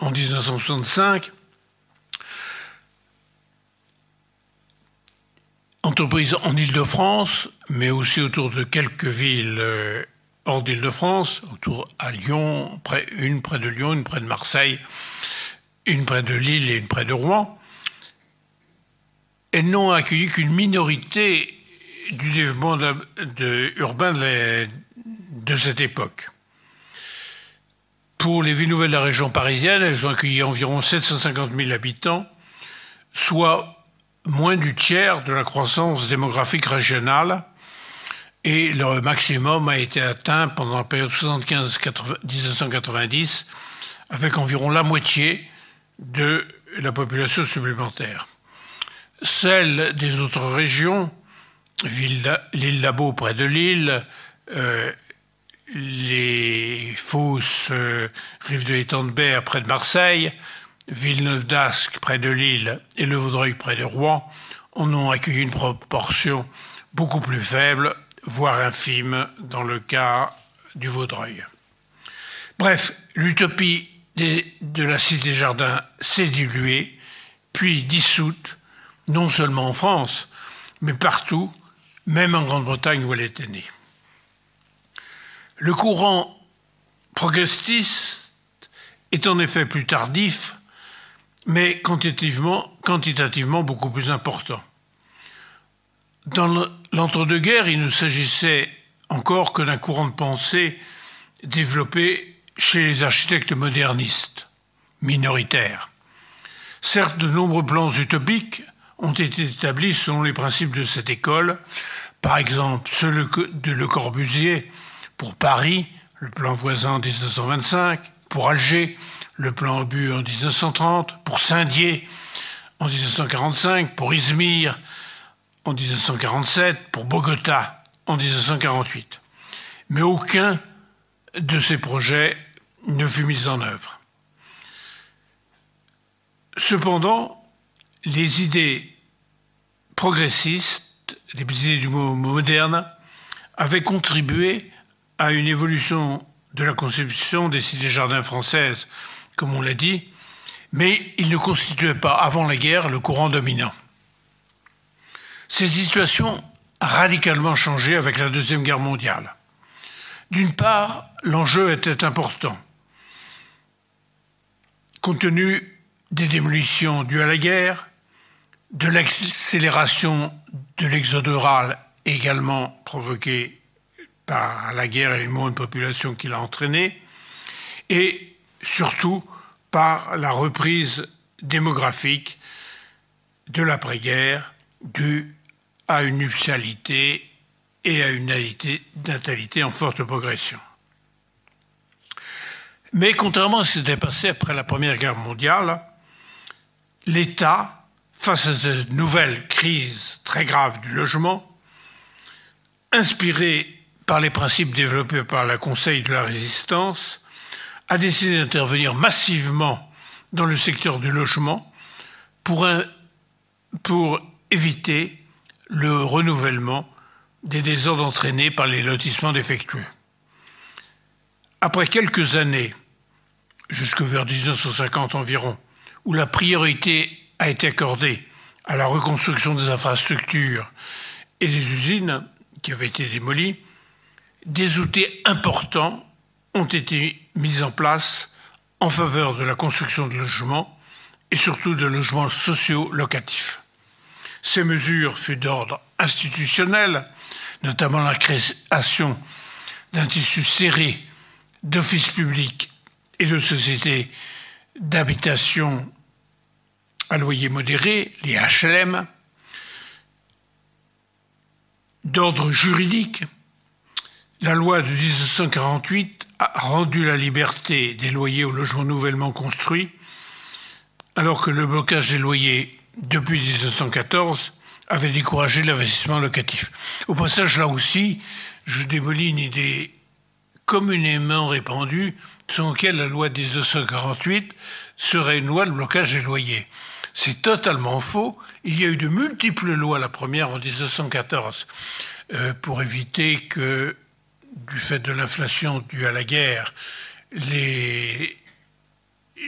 [SPEAKER 1] en 1965, entreprise en Île-de-France, mais aussi autour de quelques villes euh, hors d'Île-de-France, autour à Lyon, une près de Lyon, une près de Marseille, une près de Lille et une près de Rouen. Elles n'ont accueilli qu'une minorité du développement urbain de cette époque. Pour les villes nouvelles de la région parisienne, elles ont accueilli environ 750 000 habitants, soit moins du tiers de la croissance démographique régionale, et leur maximum a été atteint pendant la période 75-1990, avec environ la moitié de la population supplémentaire. Celles des autres régions, l'île Labo près de Lille, euh, les fosses euh, rives de l'étang de près de Marseille, Villeneuve d'Ascq près de Lille et Le Vaudreuil près de Rouen en ont accueilli une proportion beaucoup plus faible, voire infime dans le cas du Vaudreuil. Bref, l'utopie de la Cité-Jardin s'est diluée, puis dissoute, non seulement en France, mais partout, même en Grande-Bretagne où elle était née. Le courant progressiste est en effet plus tardif, mais quantitativement, quantitativement beaucoup plus important. Dans l'entre-deux-guerres, il ne s'agissait encore que d'un courant de pensée développé chez les architectes modernistes, minoritaires. Certes, de nombreux plans utopiques ont été établis selon les principes de cette école, par exemple ceux de Le Corbusier pour Paris, le plan voisin en 1925, pour Alger, le plan obus en 1930, pour Saint-Dié en 1945, pour Izmir en 1947, pour Bogota en 1948. Mais aucun de ces projets ne fut mis en œuvre. Cependant, les idées progressistes, les idées du mot moderne, avaient contribué à une évolution de la conception des cités-jardins françaises, comme on l'a dit, mais il ne constituait pas, avant la guerre, le courant dominant. Cette situation a radicalement changé avec la Deuxième Guerre mondiale. D'une part, l'enjeu était important. Compte tenu des démolitions dues à la guerre, de l'accélération de l'exode rural également provoquée par la guerre et le mouvement de population qui l'a entraîné, et surtout par la reprise démographique de l'après-guerre due à une nuptialité et à une natalité en forte progression. Mais contrairement à ce qui s'était passé après la Première Guerre mondiale, l'État, face à cette nouvelle crise très grave du logement, inspiré par les principes développés par le Conseil de la résistance, a décidé d'intervenir massivement dans le secteur du logement pour, pour éviter le renouvellement des désordres entraînés par les lotissements défectueux. Après quelques années, jusque vers 1950 environ, où la priorité a été accordée à la reconstruction des infrastructures et des usines qui avaient été démolies, des outils importants ont été mis en place en faveur de la construction de logements et surtout de logements sociaux locatifs. Ces mesures furent d'ordre institutionnel, notamment la création d'un tissu serré d'offices publics et de sociétés d'habitation à loyer modéré, les HLM, d'ordre juridique, la loi de 1948 a rendu la liberté des loyers aux logements nouvellement construits, alors que le blocage des loyers depuis 1914 avait découragé l'investissement locatif. Au passage, là aussi, je démolis une idée communément répandue selon laquelle la loi de 1948 serait une loi de blocage des loyers. C'est totalement faux. Il y a eu de multiples lois, la première en 1914, euh, pour éviter que, du fait de l'inflation due à la guerre, les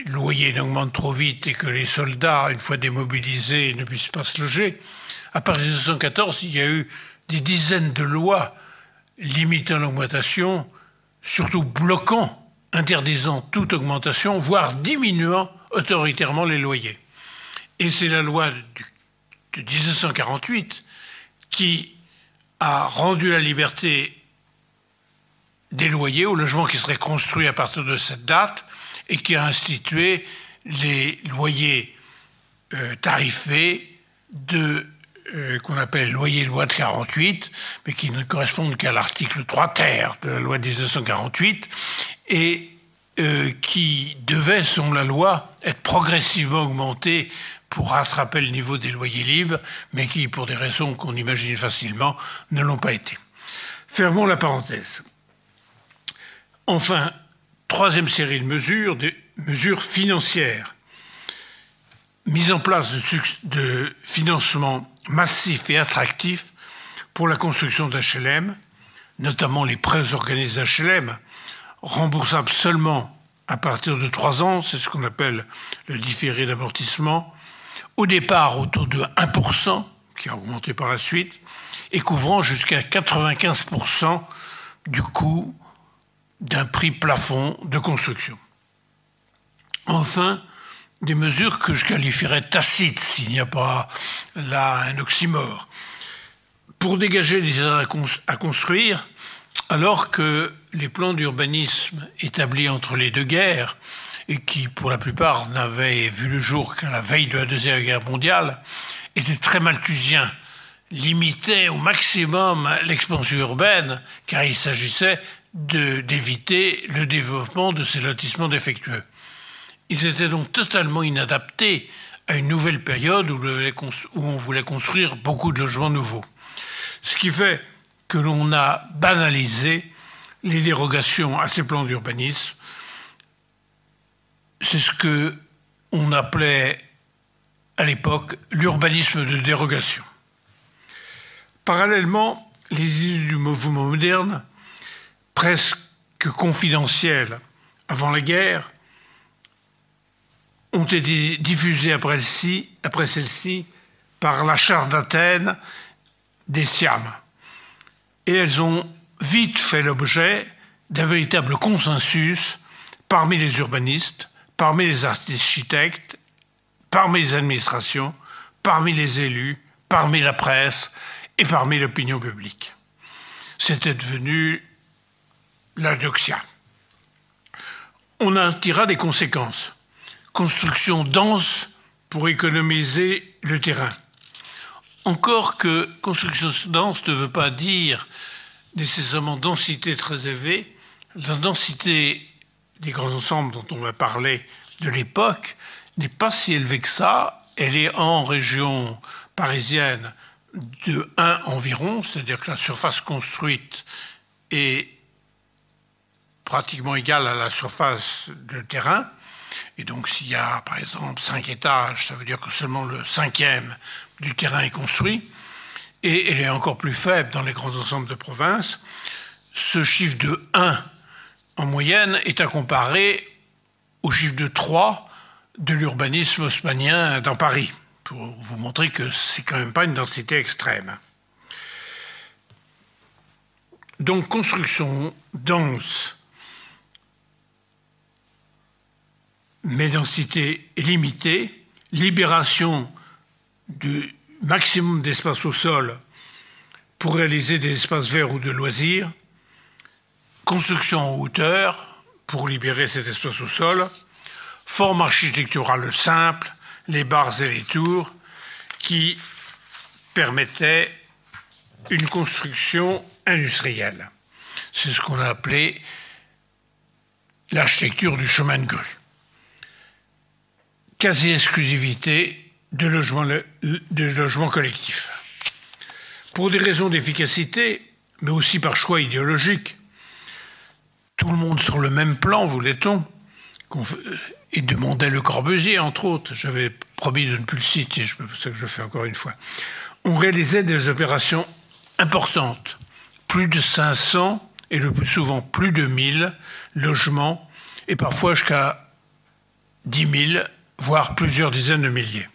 [SPEAKER 1] loyers n'augmentent trop vite et que les soldats, une fois démobilisés, ne puissent pas se loger. À partir de 1914, il y a eu des dizaines de lois limitant l'augmentation, surtout bloquant, interdisant toute augmentation, voire diminuant autoritairement les loyers. Et c'est la loi de 1948 qui a rendu la liberté des loyers aux logements qui seraient construits à partir de cette date et qui a institué les loyers euh, tarifés de euh, qu'on appelle loyer loi de 48, mais qui ne correspondent qu'à l'article 3 terre de la loi de 1948 et euh, qui devait, selon la loi, être progressivement augmentés pour rattraper le niveau des loyers libres, mais qui, pour des raisons qu'on imagine facilement, ne l'ont pas été. Fermons la parenthèse. Enfin, troisième série de mesures, des mesures financières. Mise en place de, de financement massif et attractif pour la construction d'HLM, notamment les prêts organisés d'HLM, remboursables seulement à partir de trois ans, c'est ce qu'on appelle le différé d'amortissement, au départ autour de 1%, qui a augmenté par la suite, et couvrant jusqu'à 95% du coût d'un prix plafond de construction. Enfin, des mesures que je qualifierais tacites, s'il n'y a pas là un oxymore, pour dégager des terrains à construire, alors que les plans d'urbanisme établis entre les deux guerres et qui, pour la plupart, n'avaient vu le jour qu'à la veille de la Deuxième Guerre mondiale, étaient très malthusiens, limitaient au maximum l'expansion urbaine, car il s'agissait d'éviter le développement de ces lotissements défectueux. Ils étaient donc totalement inadaptés à une nouvelle période où, on voulait construire beaucoup de logements nouveaux. Ce qui fait que l'on a banalisé les dérogations à ces plans d'urbanisme c'est ce que on appelait à l'époque l'urbanisme de dérogation. Parallèlement, les idées du mouvement moderne, presque confidentielles avant la guerre, ont été diffusées après celle-ci, par la charte d'Athènes des Siam. Et elles ont vite fait l'objet d'un véritable consensus parmi les urbanistes, parmi les architectes, parmi les administrations, parmi les élus, parmi la presse et parmi l'opinion publique. C'était devenu la doxia. On en tira des conséquences. Construction dense pour économiser le terrain. Encore que construction dense ne veut pas dire nécessairement densité très élevée. La densité des grands ensembles dont on va parler de l'époque n'est pas si élevée que ça. Elle est en région parisienne de 1 environ, c'est-à-dire que la surface construite est pratiquement égale à la surface de terrain. Et donc s'il y a par exemple cinq étages, ça veut dire que seulement le cinquième du terrain est construit. Et elle est encore plus faible dans les grands ensembles de province. Ce chiffre de 1 en moyenne est à comparer au chiffre de 3 de l'urbanisme haussmanien dans Paris, pour vous montrer que c'est quand même pas une densité extrême. Donc construction dense, mais densité limitée, libération du maximum d'espace au sol pour réaliser des espaces verts ou de loisirs, construction en hauteur pour libérer cet espace au sol, forme architecturale simple, les barres et les tours, qui permettaient une construction industrielle. C'est ce qu'on a appelé l'architecture du chemin de grue. Quasi-exclusivité de logements collectifs. Pour des raisons d'efficacité, mais aussi par choix idéologique, tout le monde sur le même plan, voulait-on, et demandait Le Corbusier, entre autres. J'avais promis de ne plus le citer, c'est ça que je fais encore une fois. On réalisait des opérations importantes, plus de 500 et le plus souvent plus de 1000 logements, et parfois jusqu'à 10 000, voire plusieurs dizaines de milliers.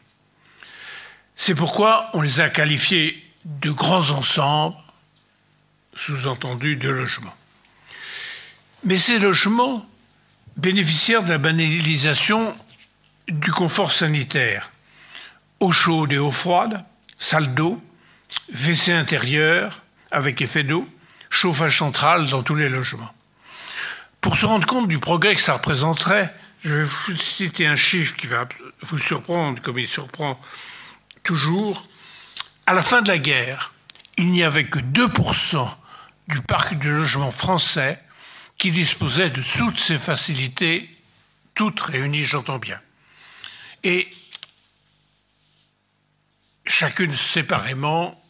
[SPEAKER 1] C'est pourquoi on les a qualifiés de grands ensembles, sous-entendu de logements. Mais ces logements bénéficiaires de la banalisation du confort sanitaire, eau chaude et eau froide, salle d'eau, WC intérieur avec effet d'eau, chauffage central dans tous les logements. Pour se rendre compte du progrès que ça représenterait, je vais vous citer un chiffre qui va vous surprendre comme il surprend toujours. À la fin de la guerre, il n'y avait que 2% du parc de logement français qui disposait de toutes ces facilités, toutes réunies, j'entends bien. Et chacune séparément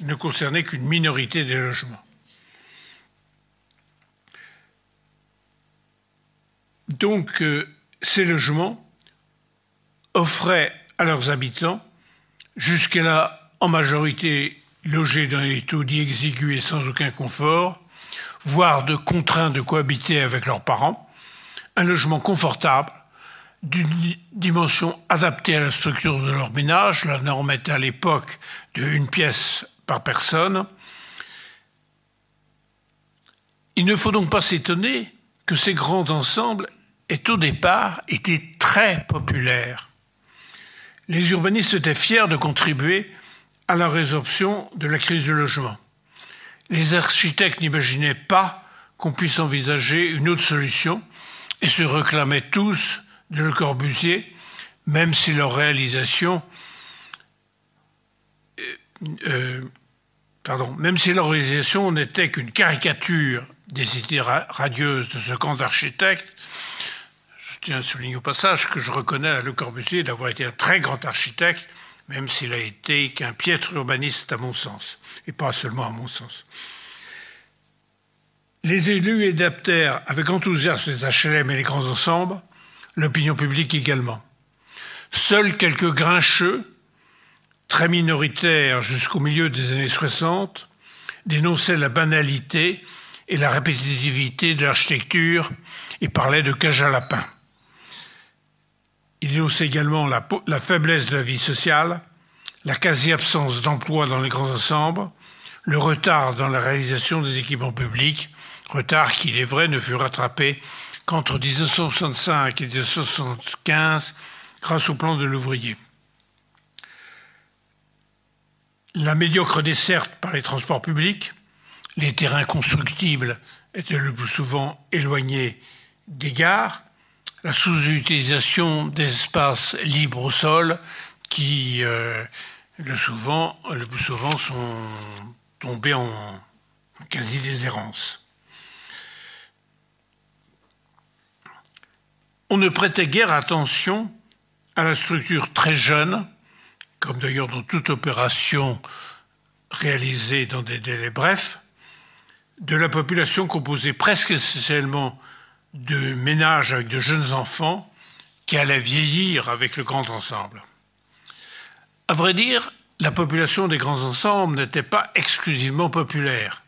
[SPEAKER 1] ne concernait qu'une minorité des logements. Donc, euh, ces logements offraient à leurs habitants, jusque-là en majorité logés dans des taudis exigus et sans aucun confort, voire de contraints de cohabiter avec leurs parents, un logement confortable, d'une dimension adaptée à la structure de leur ménage. La norme était à l'époque de une pièce par personne. Il ne faut donc pas s'étonner que ces grands ensembles aient au départ été très populaires. Les urbanistes étaient fiers de contribuer à la résorption de la crise du logement. Les architectes n'imaginaient pas qu'on puisse envisager une autre solution et se réclamaient tous de Le Corbusier, même si leur réalisation, euh, euh, pardon, même si leur réalisation n'était qu'une caricature des idées radieuses de ce grand architecte, je tiens à souligner au passage que je reconnais à Le Corbusier d'avoir été un très grand architecte, même s'il a été qu'un piètre urbaniste à mon sens, et pas seulement à mon sens. Les élus adaptèrent avec enthousiasme les HLM et les grands ensembles, l'opinion publique également. Seuls quelques grincheux, très minoritaires jusqu'au milieu des années 60, dénonçaient la banalité et la répétitivité de l'architecture et parlaient de cage à lapin. Ils dénonçaient également la, la faiblesse de la vie sociale, la quasi-absence d'emploi dans les grands ensembles, le retard dans la réalisation des équipements publics, retard qui, il est vrai, ne fut rattrapé qu'entre 1965 et 1975 grâce au plan de l'ouvrier. La médiocre desserte par les transports publics, les terrains constructibles étaient le plus souvent éloignés des gares, la sous-utilisation des espaces libres au sol qui euh, le, le plus souvent sont tombés en quasi-déshérence. On ne prêtait guère attention à la structure très jeune, comme d'ailleurs dans toute opération réalisée dans des délais brefs, de la population composée presque essentiellement de ménages avec de jeunes enfants qui allaient vieillir avec le grand ensemble. À vrai dire, la population des grands ensembles n'était pas exclusivement populaire.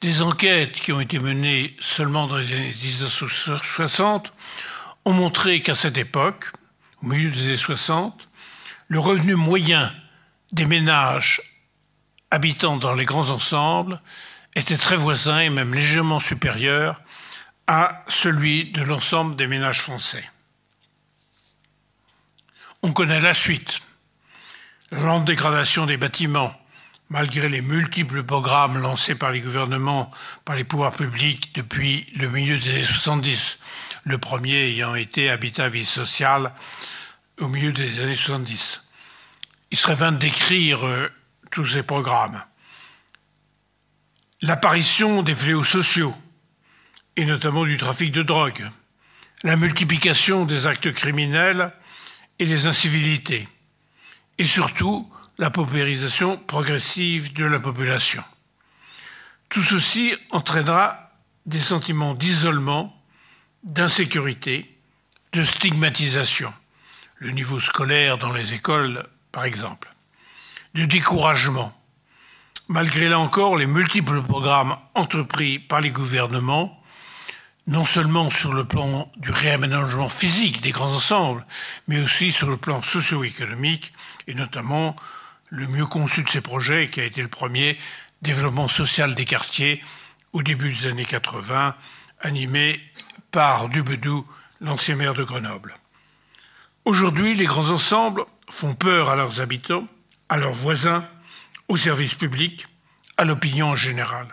[SPEAKER 1] Des enquêtes qui ont été menées seulement dans les années 1960 ont montré qu'à cette époque, au milieu des années 60, le revenu moyen des ménages habitant dans les grands ensembles était très voisin et même légèrement supérieur à celui de l'ensemble des ménages français. On connaît la suite. La lente dégradation des bâtiments, malgré les multiples programmes lancés par les gouvernements, par les pouvoirs publics depuis le milieu des années 70, le premier ayant été Habitat Vie Sociale au milieu des années 70. Il serait vain de décrire euh, tous ces programmes. L'apparition des fléaux sociaux, et notamment du trafic de drogue, la multiplication des actes criminels et des incivilités, et surtout la paupérisation progressive de la population. Tout ceci entraînera des sentiments d'isolement, d'insécurité, de stigmatisation, le niveau scolaire dans les écoles par exemple, de découragement, malgré là encore les multiples programmes entrepris par les gouvernements, non seulement sur le plan du réaménagement physique des grands ensembles, mais aussi sur le plan socio-économique, et notamment le mieux conçu de ces projets, qui a été le premier, développement social des quartiers, au début des années 80, animé par Dubedou, l'ancien maire de Grenoble. Aujourd'hui, les grands ensembles font peur à leurs habitants, à leurs voisins, aux services publics, à l'opinion en général.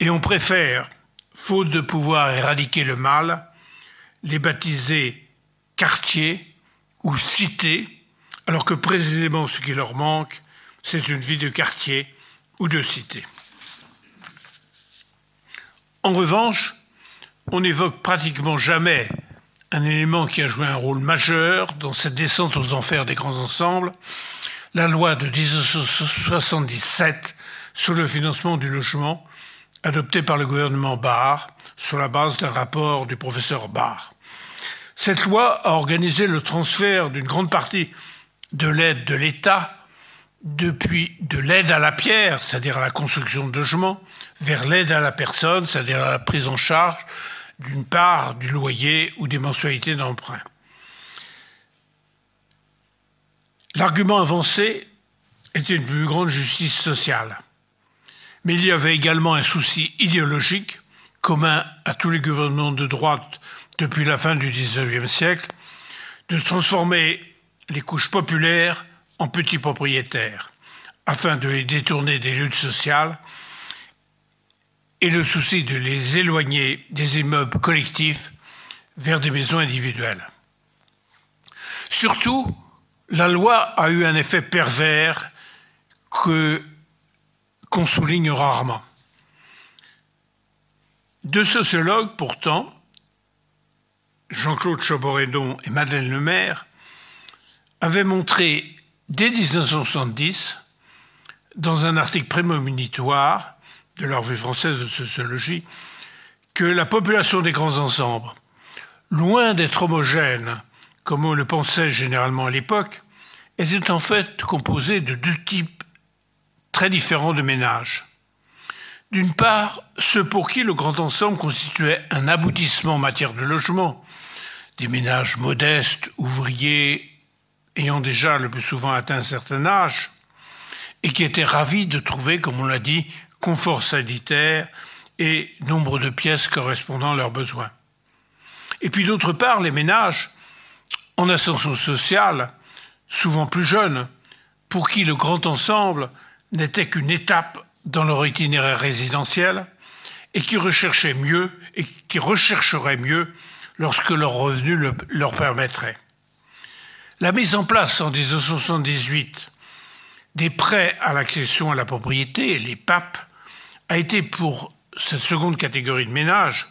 [SPEAKER 1] Et on préfère, faute de pouvoir éradiquer le mal, les baptiser quartiers ou cités, alors que précisément ce qui leur manque, c'est une vie de quartier ou de cité. En revanche, on n'évoque pratiquement jamais un élément qui a joué un rôle majeur dans cette descente aux enfers des grands ensembles, la loi de 1977 sur le financement du logement, adoptée par le gouvernement Barr sur la base d'un rapport du professeur Barr. Cette loi a organisé le transfert d'une grande partie de l'aide de l'État depuis de l'aide à la pierre, c'est-à-dire à la construction de logements, vers l'aide à la personne, c'est-à-dire à la prise en charge d'une part du loyer ou des mensualités d'emprunt. L'argument avancé était une plus grande justice sociale. Mais il y avait également un souci idéologique commun à tous les gouvernements de droite depuis la fin du XIXe siècle, de transformer les couches populaires en petits propriétaires, afin de les détourner des luttes sociales et le souci de les éloigner des immeubles collectifs vers des maisons individuelles. Surtout, la loi a eu un effet pervers que qu'on souligne rarement. Deux sociologues, pourtant, Jean-Claude Chaboredon et Madeleine Lemaire, avaient montré dès 1970, dans un article prémonitoire, de leur revue française de sociologie, que la population des grands ensembles, loin d'être homogène, comme on le pensait généralement à l'époque, était en fait composée de deux types très différents de ménages. D'une part, ceux pour qui le grand ensemble constituait un aboutissement en matière de logement, des ménages modestes, ouvriers, ayant déjà le plus souvent atteint un certain âge, et qui étaient ravis de trouver, comme on l'a dit, confort sanitaire et nombre de pièces correspondant à leurs besoins. Et puis d'autre part, les ménages en ascension sociale, souvent plus jeunes, pour qui le grand ensemble n'était qu'une étape dans leur itinéraire résidentiel et qui recherchaient mieux et qui rechercheraient mieux lorsque leurs revenus le, leur permettraient. La mise en place en 1978 des prêts à l'accession à la propriété, les PAP, a été pour cette seconde catégorie de ménages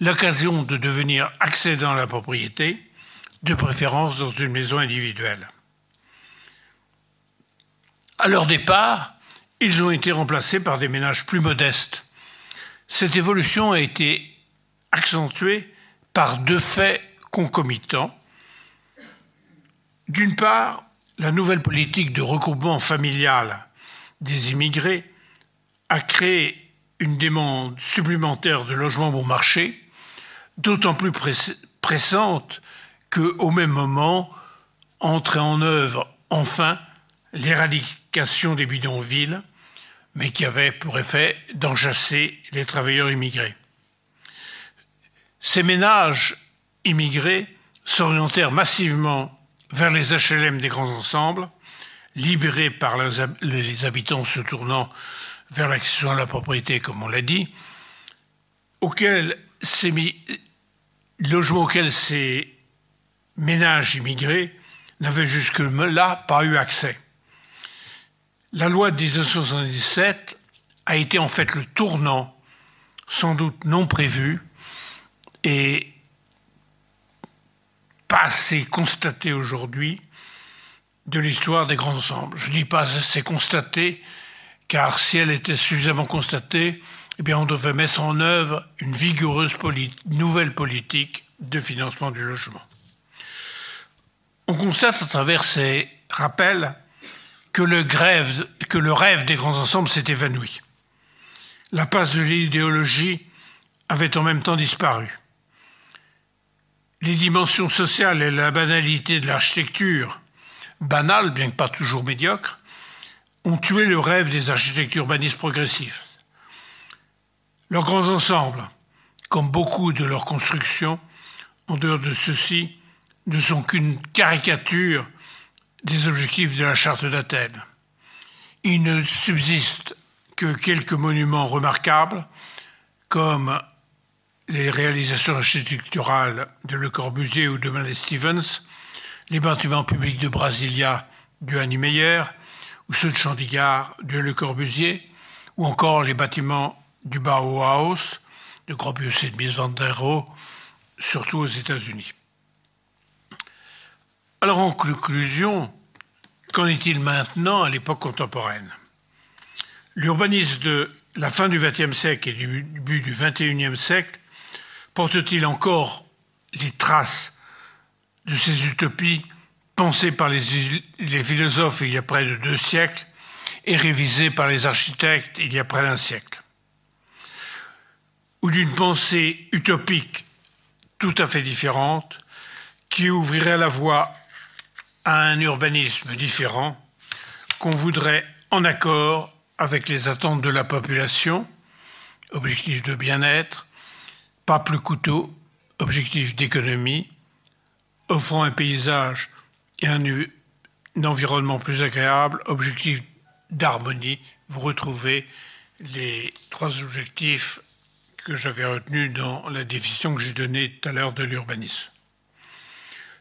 [SPEAKER 1] l'occasion de devenir accédant à la propriété, de préférence dans une maison individuelle. À leur départ, ils ont été remplacés par des ménages plus modestes, Cette évolution a été accentuée par deux faits concomitants. D'une part, la nouvelle politique de regroupement familial des immigrés a créé une demande supplémentaire de logements bon marché, d'autant plus pressante qu'au même moment entrait en œuvre enfin l'éradication des bidonvilles, mais qui avait pour effet d'enchasser les travailleurs immigrés. Ces ménages immigrés s'orientèrent massivement vers les HLM des grands ensembles, libérés par les habitants se tournant vers l'accession à la propriété, comme on l'a dit, auquel ces logements auxquels ces ménages immigrés n'avaient jusque-là pas eu accès. La loi de 1977 a été en fait le tournant, sans doute non prévu, et pas assez constaté aujourd'hui de l'histoire des grands ensembles. Je ne dis pas assez constaté, car si elle était suffisamment constatée, eh on devait mettre en œuvre une vigoureuse nouvelle politique de financement du logement. On constate à travers ces rappels que le, rêve des grands ensembles s'est évanoui. La passe de l'idéologie avait en même temps disparu. Les dimensions sociales et la banalité de l'architecture, banale bien que pas toujours médiocre, ont tué le rêve des architectes urbanistes progressifs. Leurs grands ensembles, comme beaucoup de leurs constructions, en dehors de ceci, ne sont qu'une caricature des objectifs de la charte d'Athènes. Il ne subsiste que quelques monuments remarquables, comme les réalisations architecturales de Le Corbusier ou de Manet Stevens, les bâtiments publics de Brasilia du Annie Meyer, ou ceux de Chandigarh de Le Corbusier, ou encore les bâtiments du Bauhaus de Gropius et de Mies van der surtout aux États-Unis. Alors en conclusion, qu'en est-il maintenant à l'époque contemporaine? L'urbanisme de la fin du XXe siècle et du début du XXIe siècle porte-t-il encore les traces de ces utopies pensées par les, les, philosophes il y a près de deux siècles et révisées par les architectes il y a près d'un siècle? Ou d'une pensée utopique tout à fait différente qui ouvrirait la voie à un urbanisme différent qu'on voudrait en accord avec les attentes de la population, objectif de bien-être, pas plus couteau, objectif d'économie, offrant un paysage et un, environnement plus agréable, objectif d'harmonie. Vous retrouvez les trois objectifs que j'avais retenus dans la définition que j'ai donnée tout à l'heure de l'urbanisme.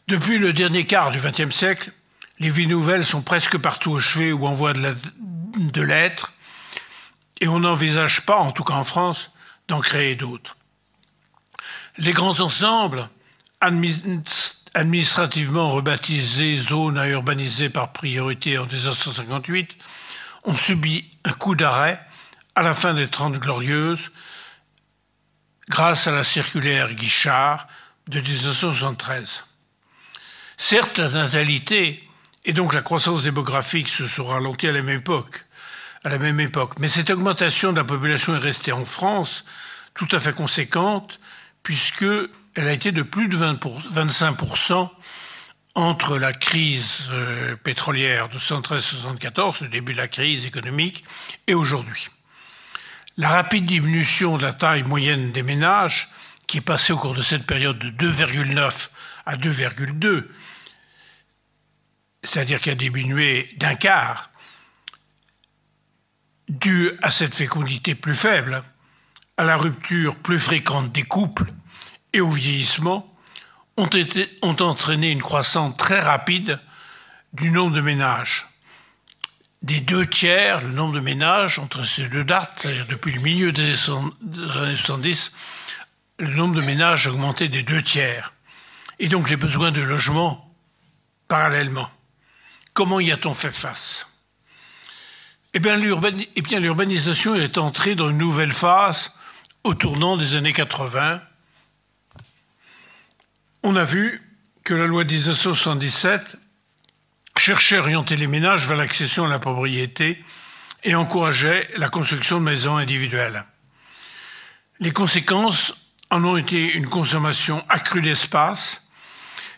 [SPEAKER 1] Depuis le dernier quart du XXe siècle, les vies nouvelles sont presque partout achevées ou en voie de l'être, et on n'envisage pas, en tout cas en France, d'en créer d'autres. Les grands ensembles, administrativement rebaptisés zones à urbaniser par priorité en 1958, ont subi un coup d'arrêt à la fin des Trente Glorieuses grâce à la circulaire Guichard de 1973. Certes, la natalité et donc la croissance démographique se sont ralenties à la même époque, à. Mais cette augmentation de la population est restée en France tout à fait conséquente, puisqu'elle a été de plus de 20 25% entre la crise euh, pétrolière de 113-74, le début de la crise économique, et aujourd'hui. La rapide diminution de la taille moyenne des ménages, qui est passée au cours de cette période de 2,9 à 2,2, c'est-à-dire qui a diminué d'un quart, dû à cette fécondité plus faible, à la rupture plus fréquente des couples et au vieillissement, ont, ont entraîné une croissance très rapide du nombre de ménages. Des deux tiers, le nombre de ménages entre ces deux dates, c'est-à-dire depuis le milieu des années 70, le nombre de ménages a augmenté des deux tiers. Et donc les besoins de logement parallèlement. Comment y a-t-on fait face? Eh, eh bien, l'urbanisation est entrée dans une nouvelle phase au tournant des années 80, on a vu que la loi 1977 cherchait à orienter les ménages vers l'accession à la propriété et encourageait la construction de maisons individuelles. Les conséquences en ont été une consommation accrue d'espace,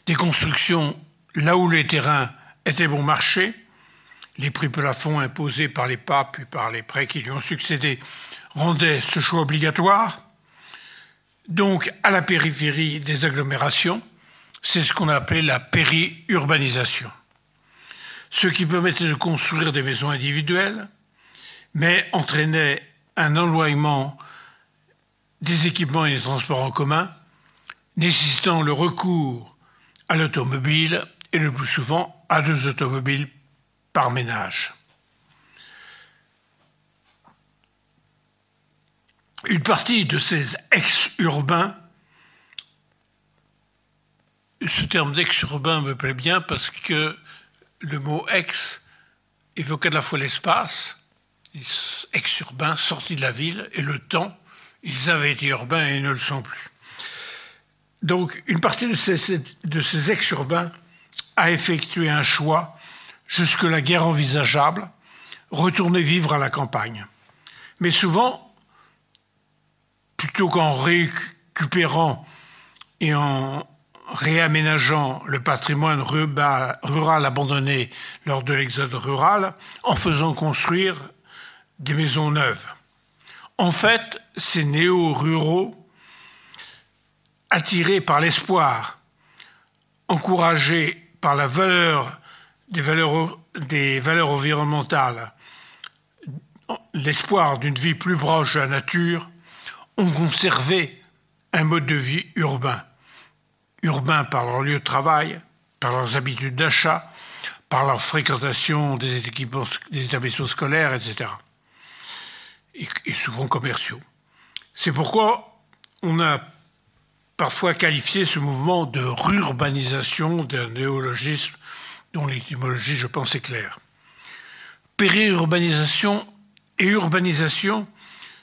[SPEAKER 1] des constructions là où les terrains étaient bon marché, les prix plafonds imposés par les papes puis par les prêts qui lui ont succédé rendaient ce choix obligatoire. Donc, à la périphérie des agglomérations, c'est ce qu'on a appelé la périurbanisation. Ce qui permettait de construire des maisons individuelles, mais entraînait un éloignement des équipements et des transports en commun, nécessitant le recours à l'automobile et le plus souvent à deux automobiles par ménage. Une partie de ces ex-urbains, ce terme d'ex-urbain me plaît bien parce que le mot ex évoque à la fois l'espace, ex-urbains sortis de la ville, et le temps, ils avaient été urbains et ne le sont plus. Donc, une partie de ces, ex-urbains a effectué un choix, jusque la guerre envisageable, retourner vivre à la campagne. Mais souvent, plutôt qu'en récupérant et en réaménageant le patrimoine rural abandonné lors de l'exode rural, en faisant construire des maisons neuves. En fait, ces néo-ruraux, attirés par l'espoir, encouragés par la valeur des valeurs, des valeurs environnementales, l'espoir d'une vie plus proche de la nature, ont conservé un mode de vie urbain. Urbain par leur lieu de travail, par leurs habitudes d'achat, par leur fréquentation des, des établissements scolaires, etc et, souvent commerciaux. C'est pourquoi on a parfois qualifié ce mouvement de rurbanisation d'un néologisme dont l'étymologie, je pense, est claire. Périurbanisation et urbanisation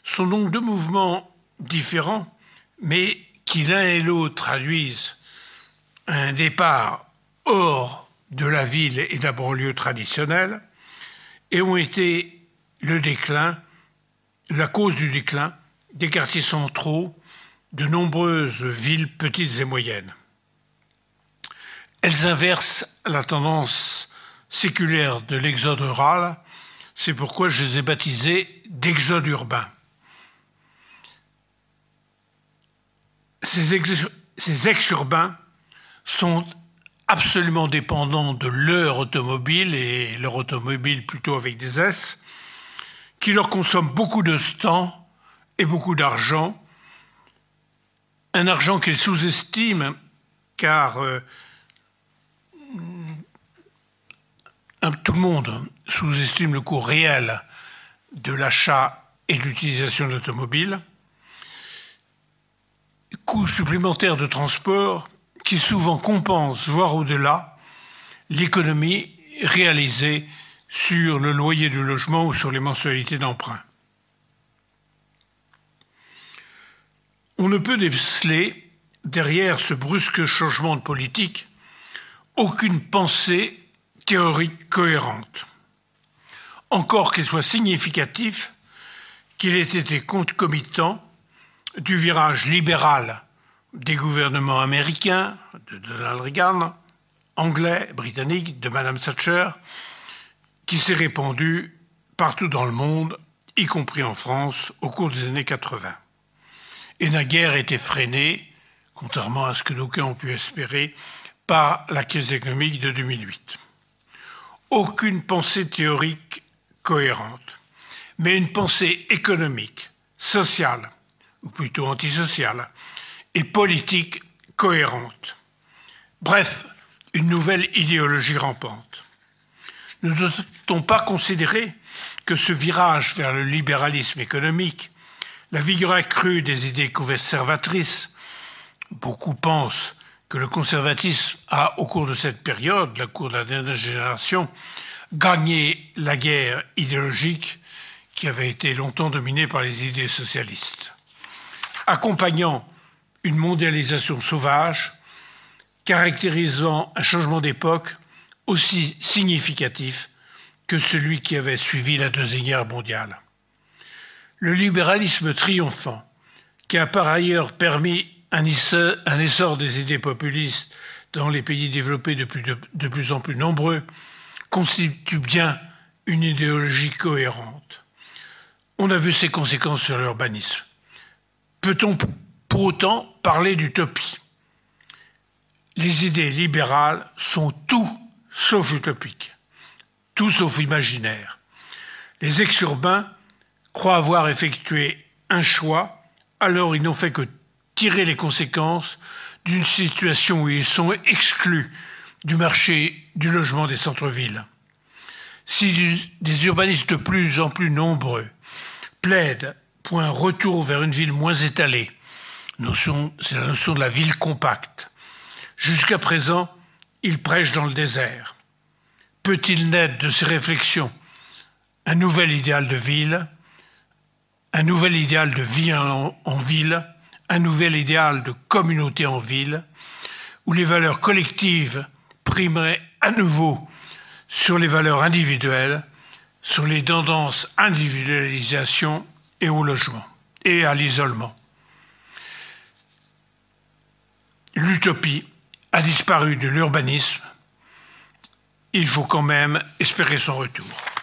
[SPEAKER 1] sont donc deux mouvements différents, mais qui l'un et l'autre traduisent un départ hors de la ville et d'un banlieue traditionnelle et ont été le déclin la cause du déclin des quartiers centraux de nombreuses villes petites et moyennes. Elles inversent la tendance séculaire de l'exode rural, c'est pourquoi je les ai baptisées d'exode urbain. Ces, ex-urbains sont absolument dépendants de leur automobile, et leur automobile plutôt avec des S, qui leur consomme beaucoup de temps et beaucoup d'argent, un argent qu'ils sous-estiment car euh, tout le monde sous-estime le coût réel de l'achat et de l'utilisation d'automobiles, coût supplémentaire de transport qui souvent compense, voire au-delà, l'économie réalisée sur le loyer du logement ou sur les mensualités d'emprunt. On ne peut déceler, derrière ce brusque changement de politique, aucune pensée théorique cohérente. Encore qu'il soit significatif qu'il ait été concomitant du virage libéral des gouvernements américains, de Donald Reagan, anglais, britannique, de Madame Thatcher, qui s'est répandu partout dans le monde, y compris en France, au cours des années 80. Et la guerre a été freinée, contrairement à ce que d'aucuns ont pu espérer, par la crise économique de 2008. Aucune pensée théorique cohérente, mais une pensée économique, sociale, ou plutôt antisociale, et politique cohérente. Bref, une nouvelle idéologie rampante. Ne doit-on pas considérer que ce virage vers le libéralisme économique, la vigueur accrue des idées conservatrices, beaucoup pensent que le conservatisme a, au cours de cette période, la cour de la dernière génération, gagné la guerre idéologique qui avait été longtemps dominée par les idées socialistes. accompagnant une mondialisation sauvage, caractérisant un changement d'époque aussi significatif que celui qui avait suivi la Deuxième Guerre mondiale. Le libéralisme triomphant, qui a par ailleurs permis un essor des idées populistes dans les pays développés de plus, de plus en plus nombreux, constitue bien une idéologie cohérente. On a vu ses conséquences sur l'urbanisme. Peut-on pour autant parler d'utopie? Les idées libérales sont tout sauf utopiques, tout sauf imaginaires. Les ex-urbains croient avoir effectué un choix, alors ils n'ont fait que tirer les conséquences d'une situation où ils sont exclus du marché du logement des centres-villes. Si des urbanistes de plus en plus nombreux plaident pour un retour vers une ville moins étalée, c'est la notion de la ville compacte. Jusqu'à présent, ils prêchent dans le désert. Peut-il naître de ces réflexions un nouvel idéal de ville, un nouvel idéal de vie en, ville, un nouvel idéal de communauté en ville, où les valeurs collectives primeraient à nouveau sur les valeurs individuelles, sur les tendances individualisation et au logement et à l'isolement. L'utopie a disparu de l'urbanisme. Il faut quand même espérer son retour.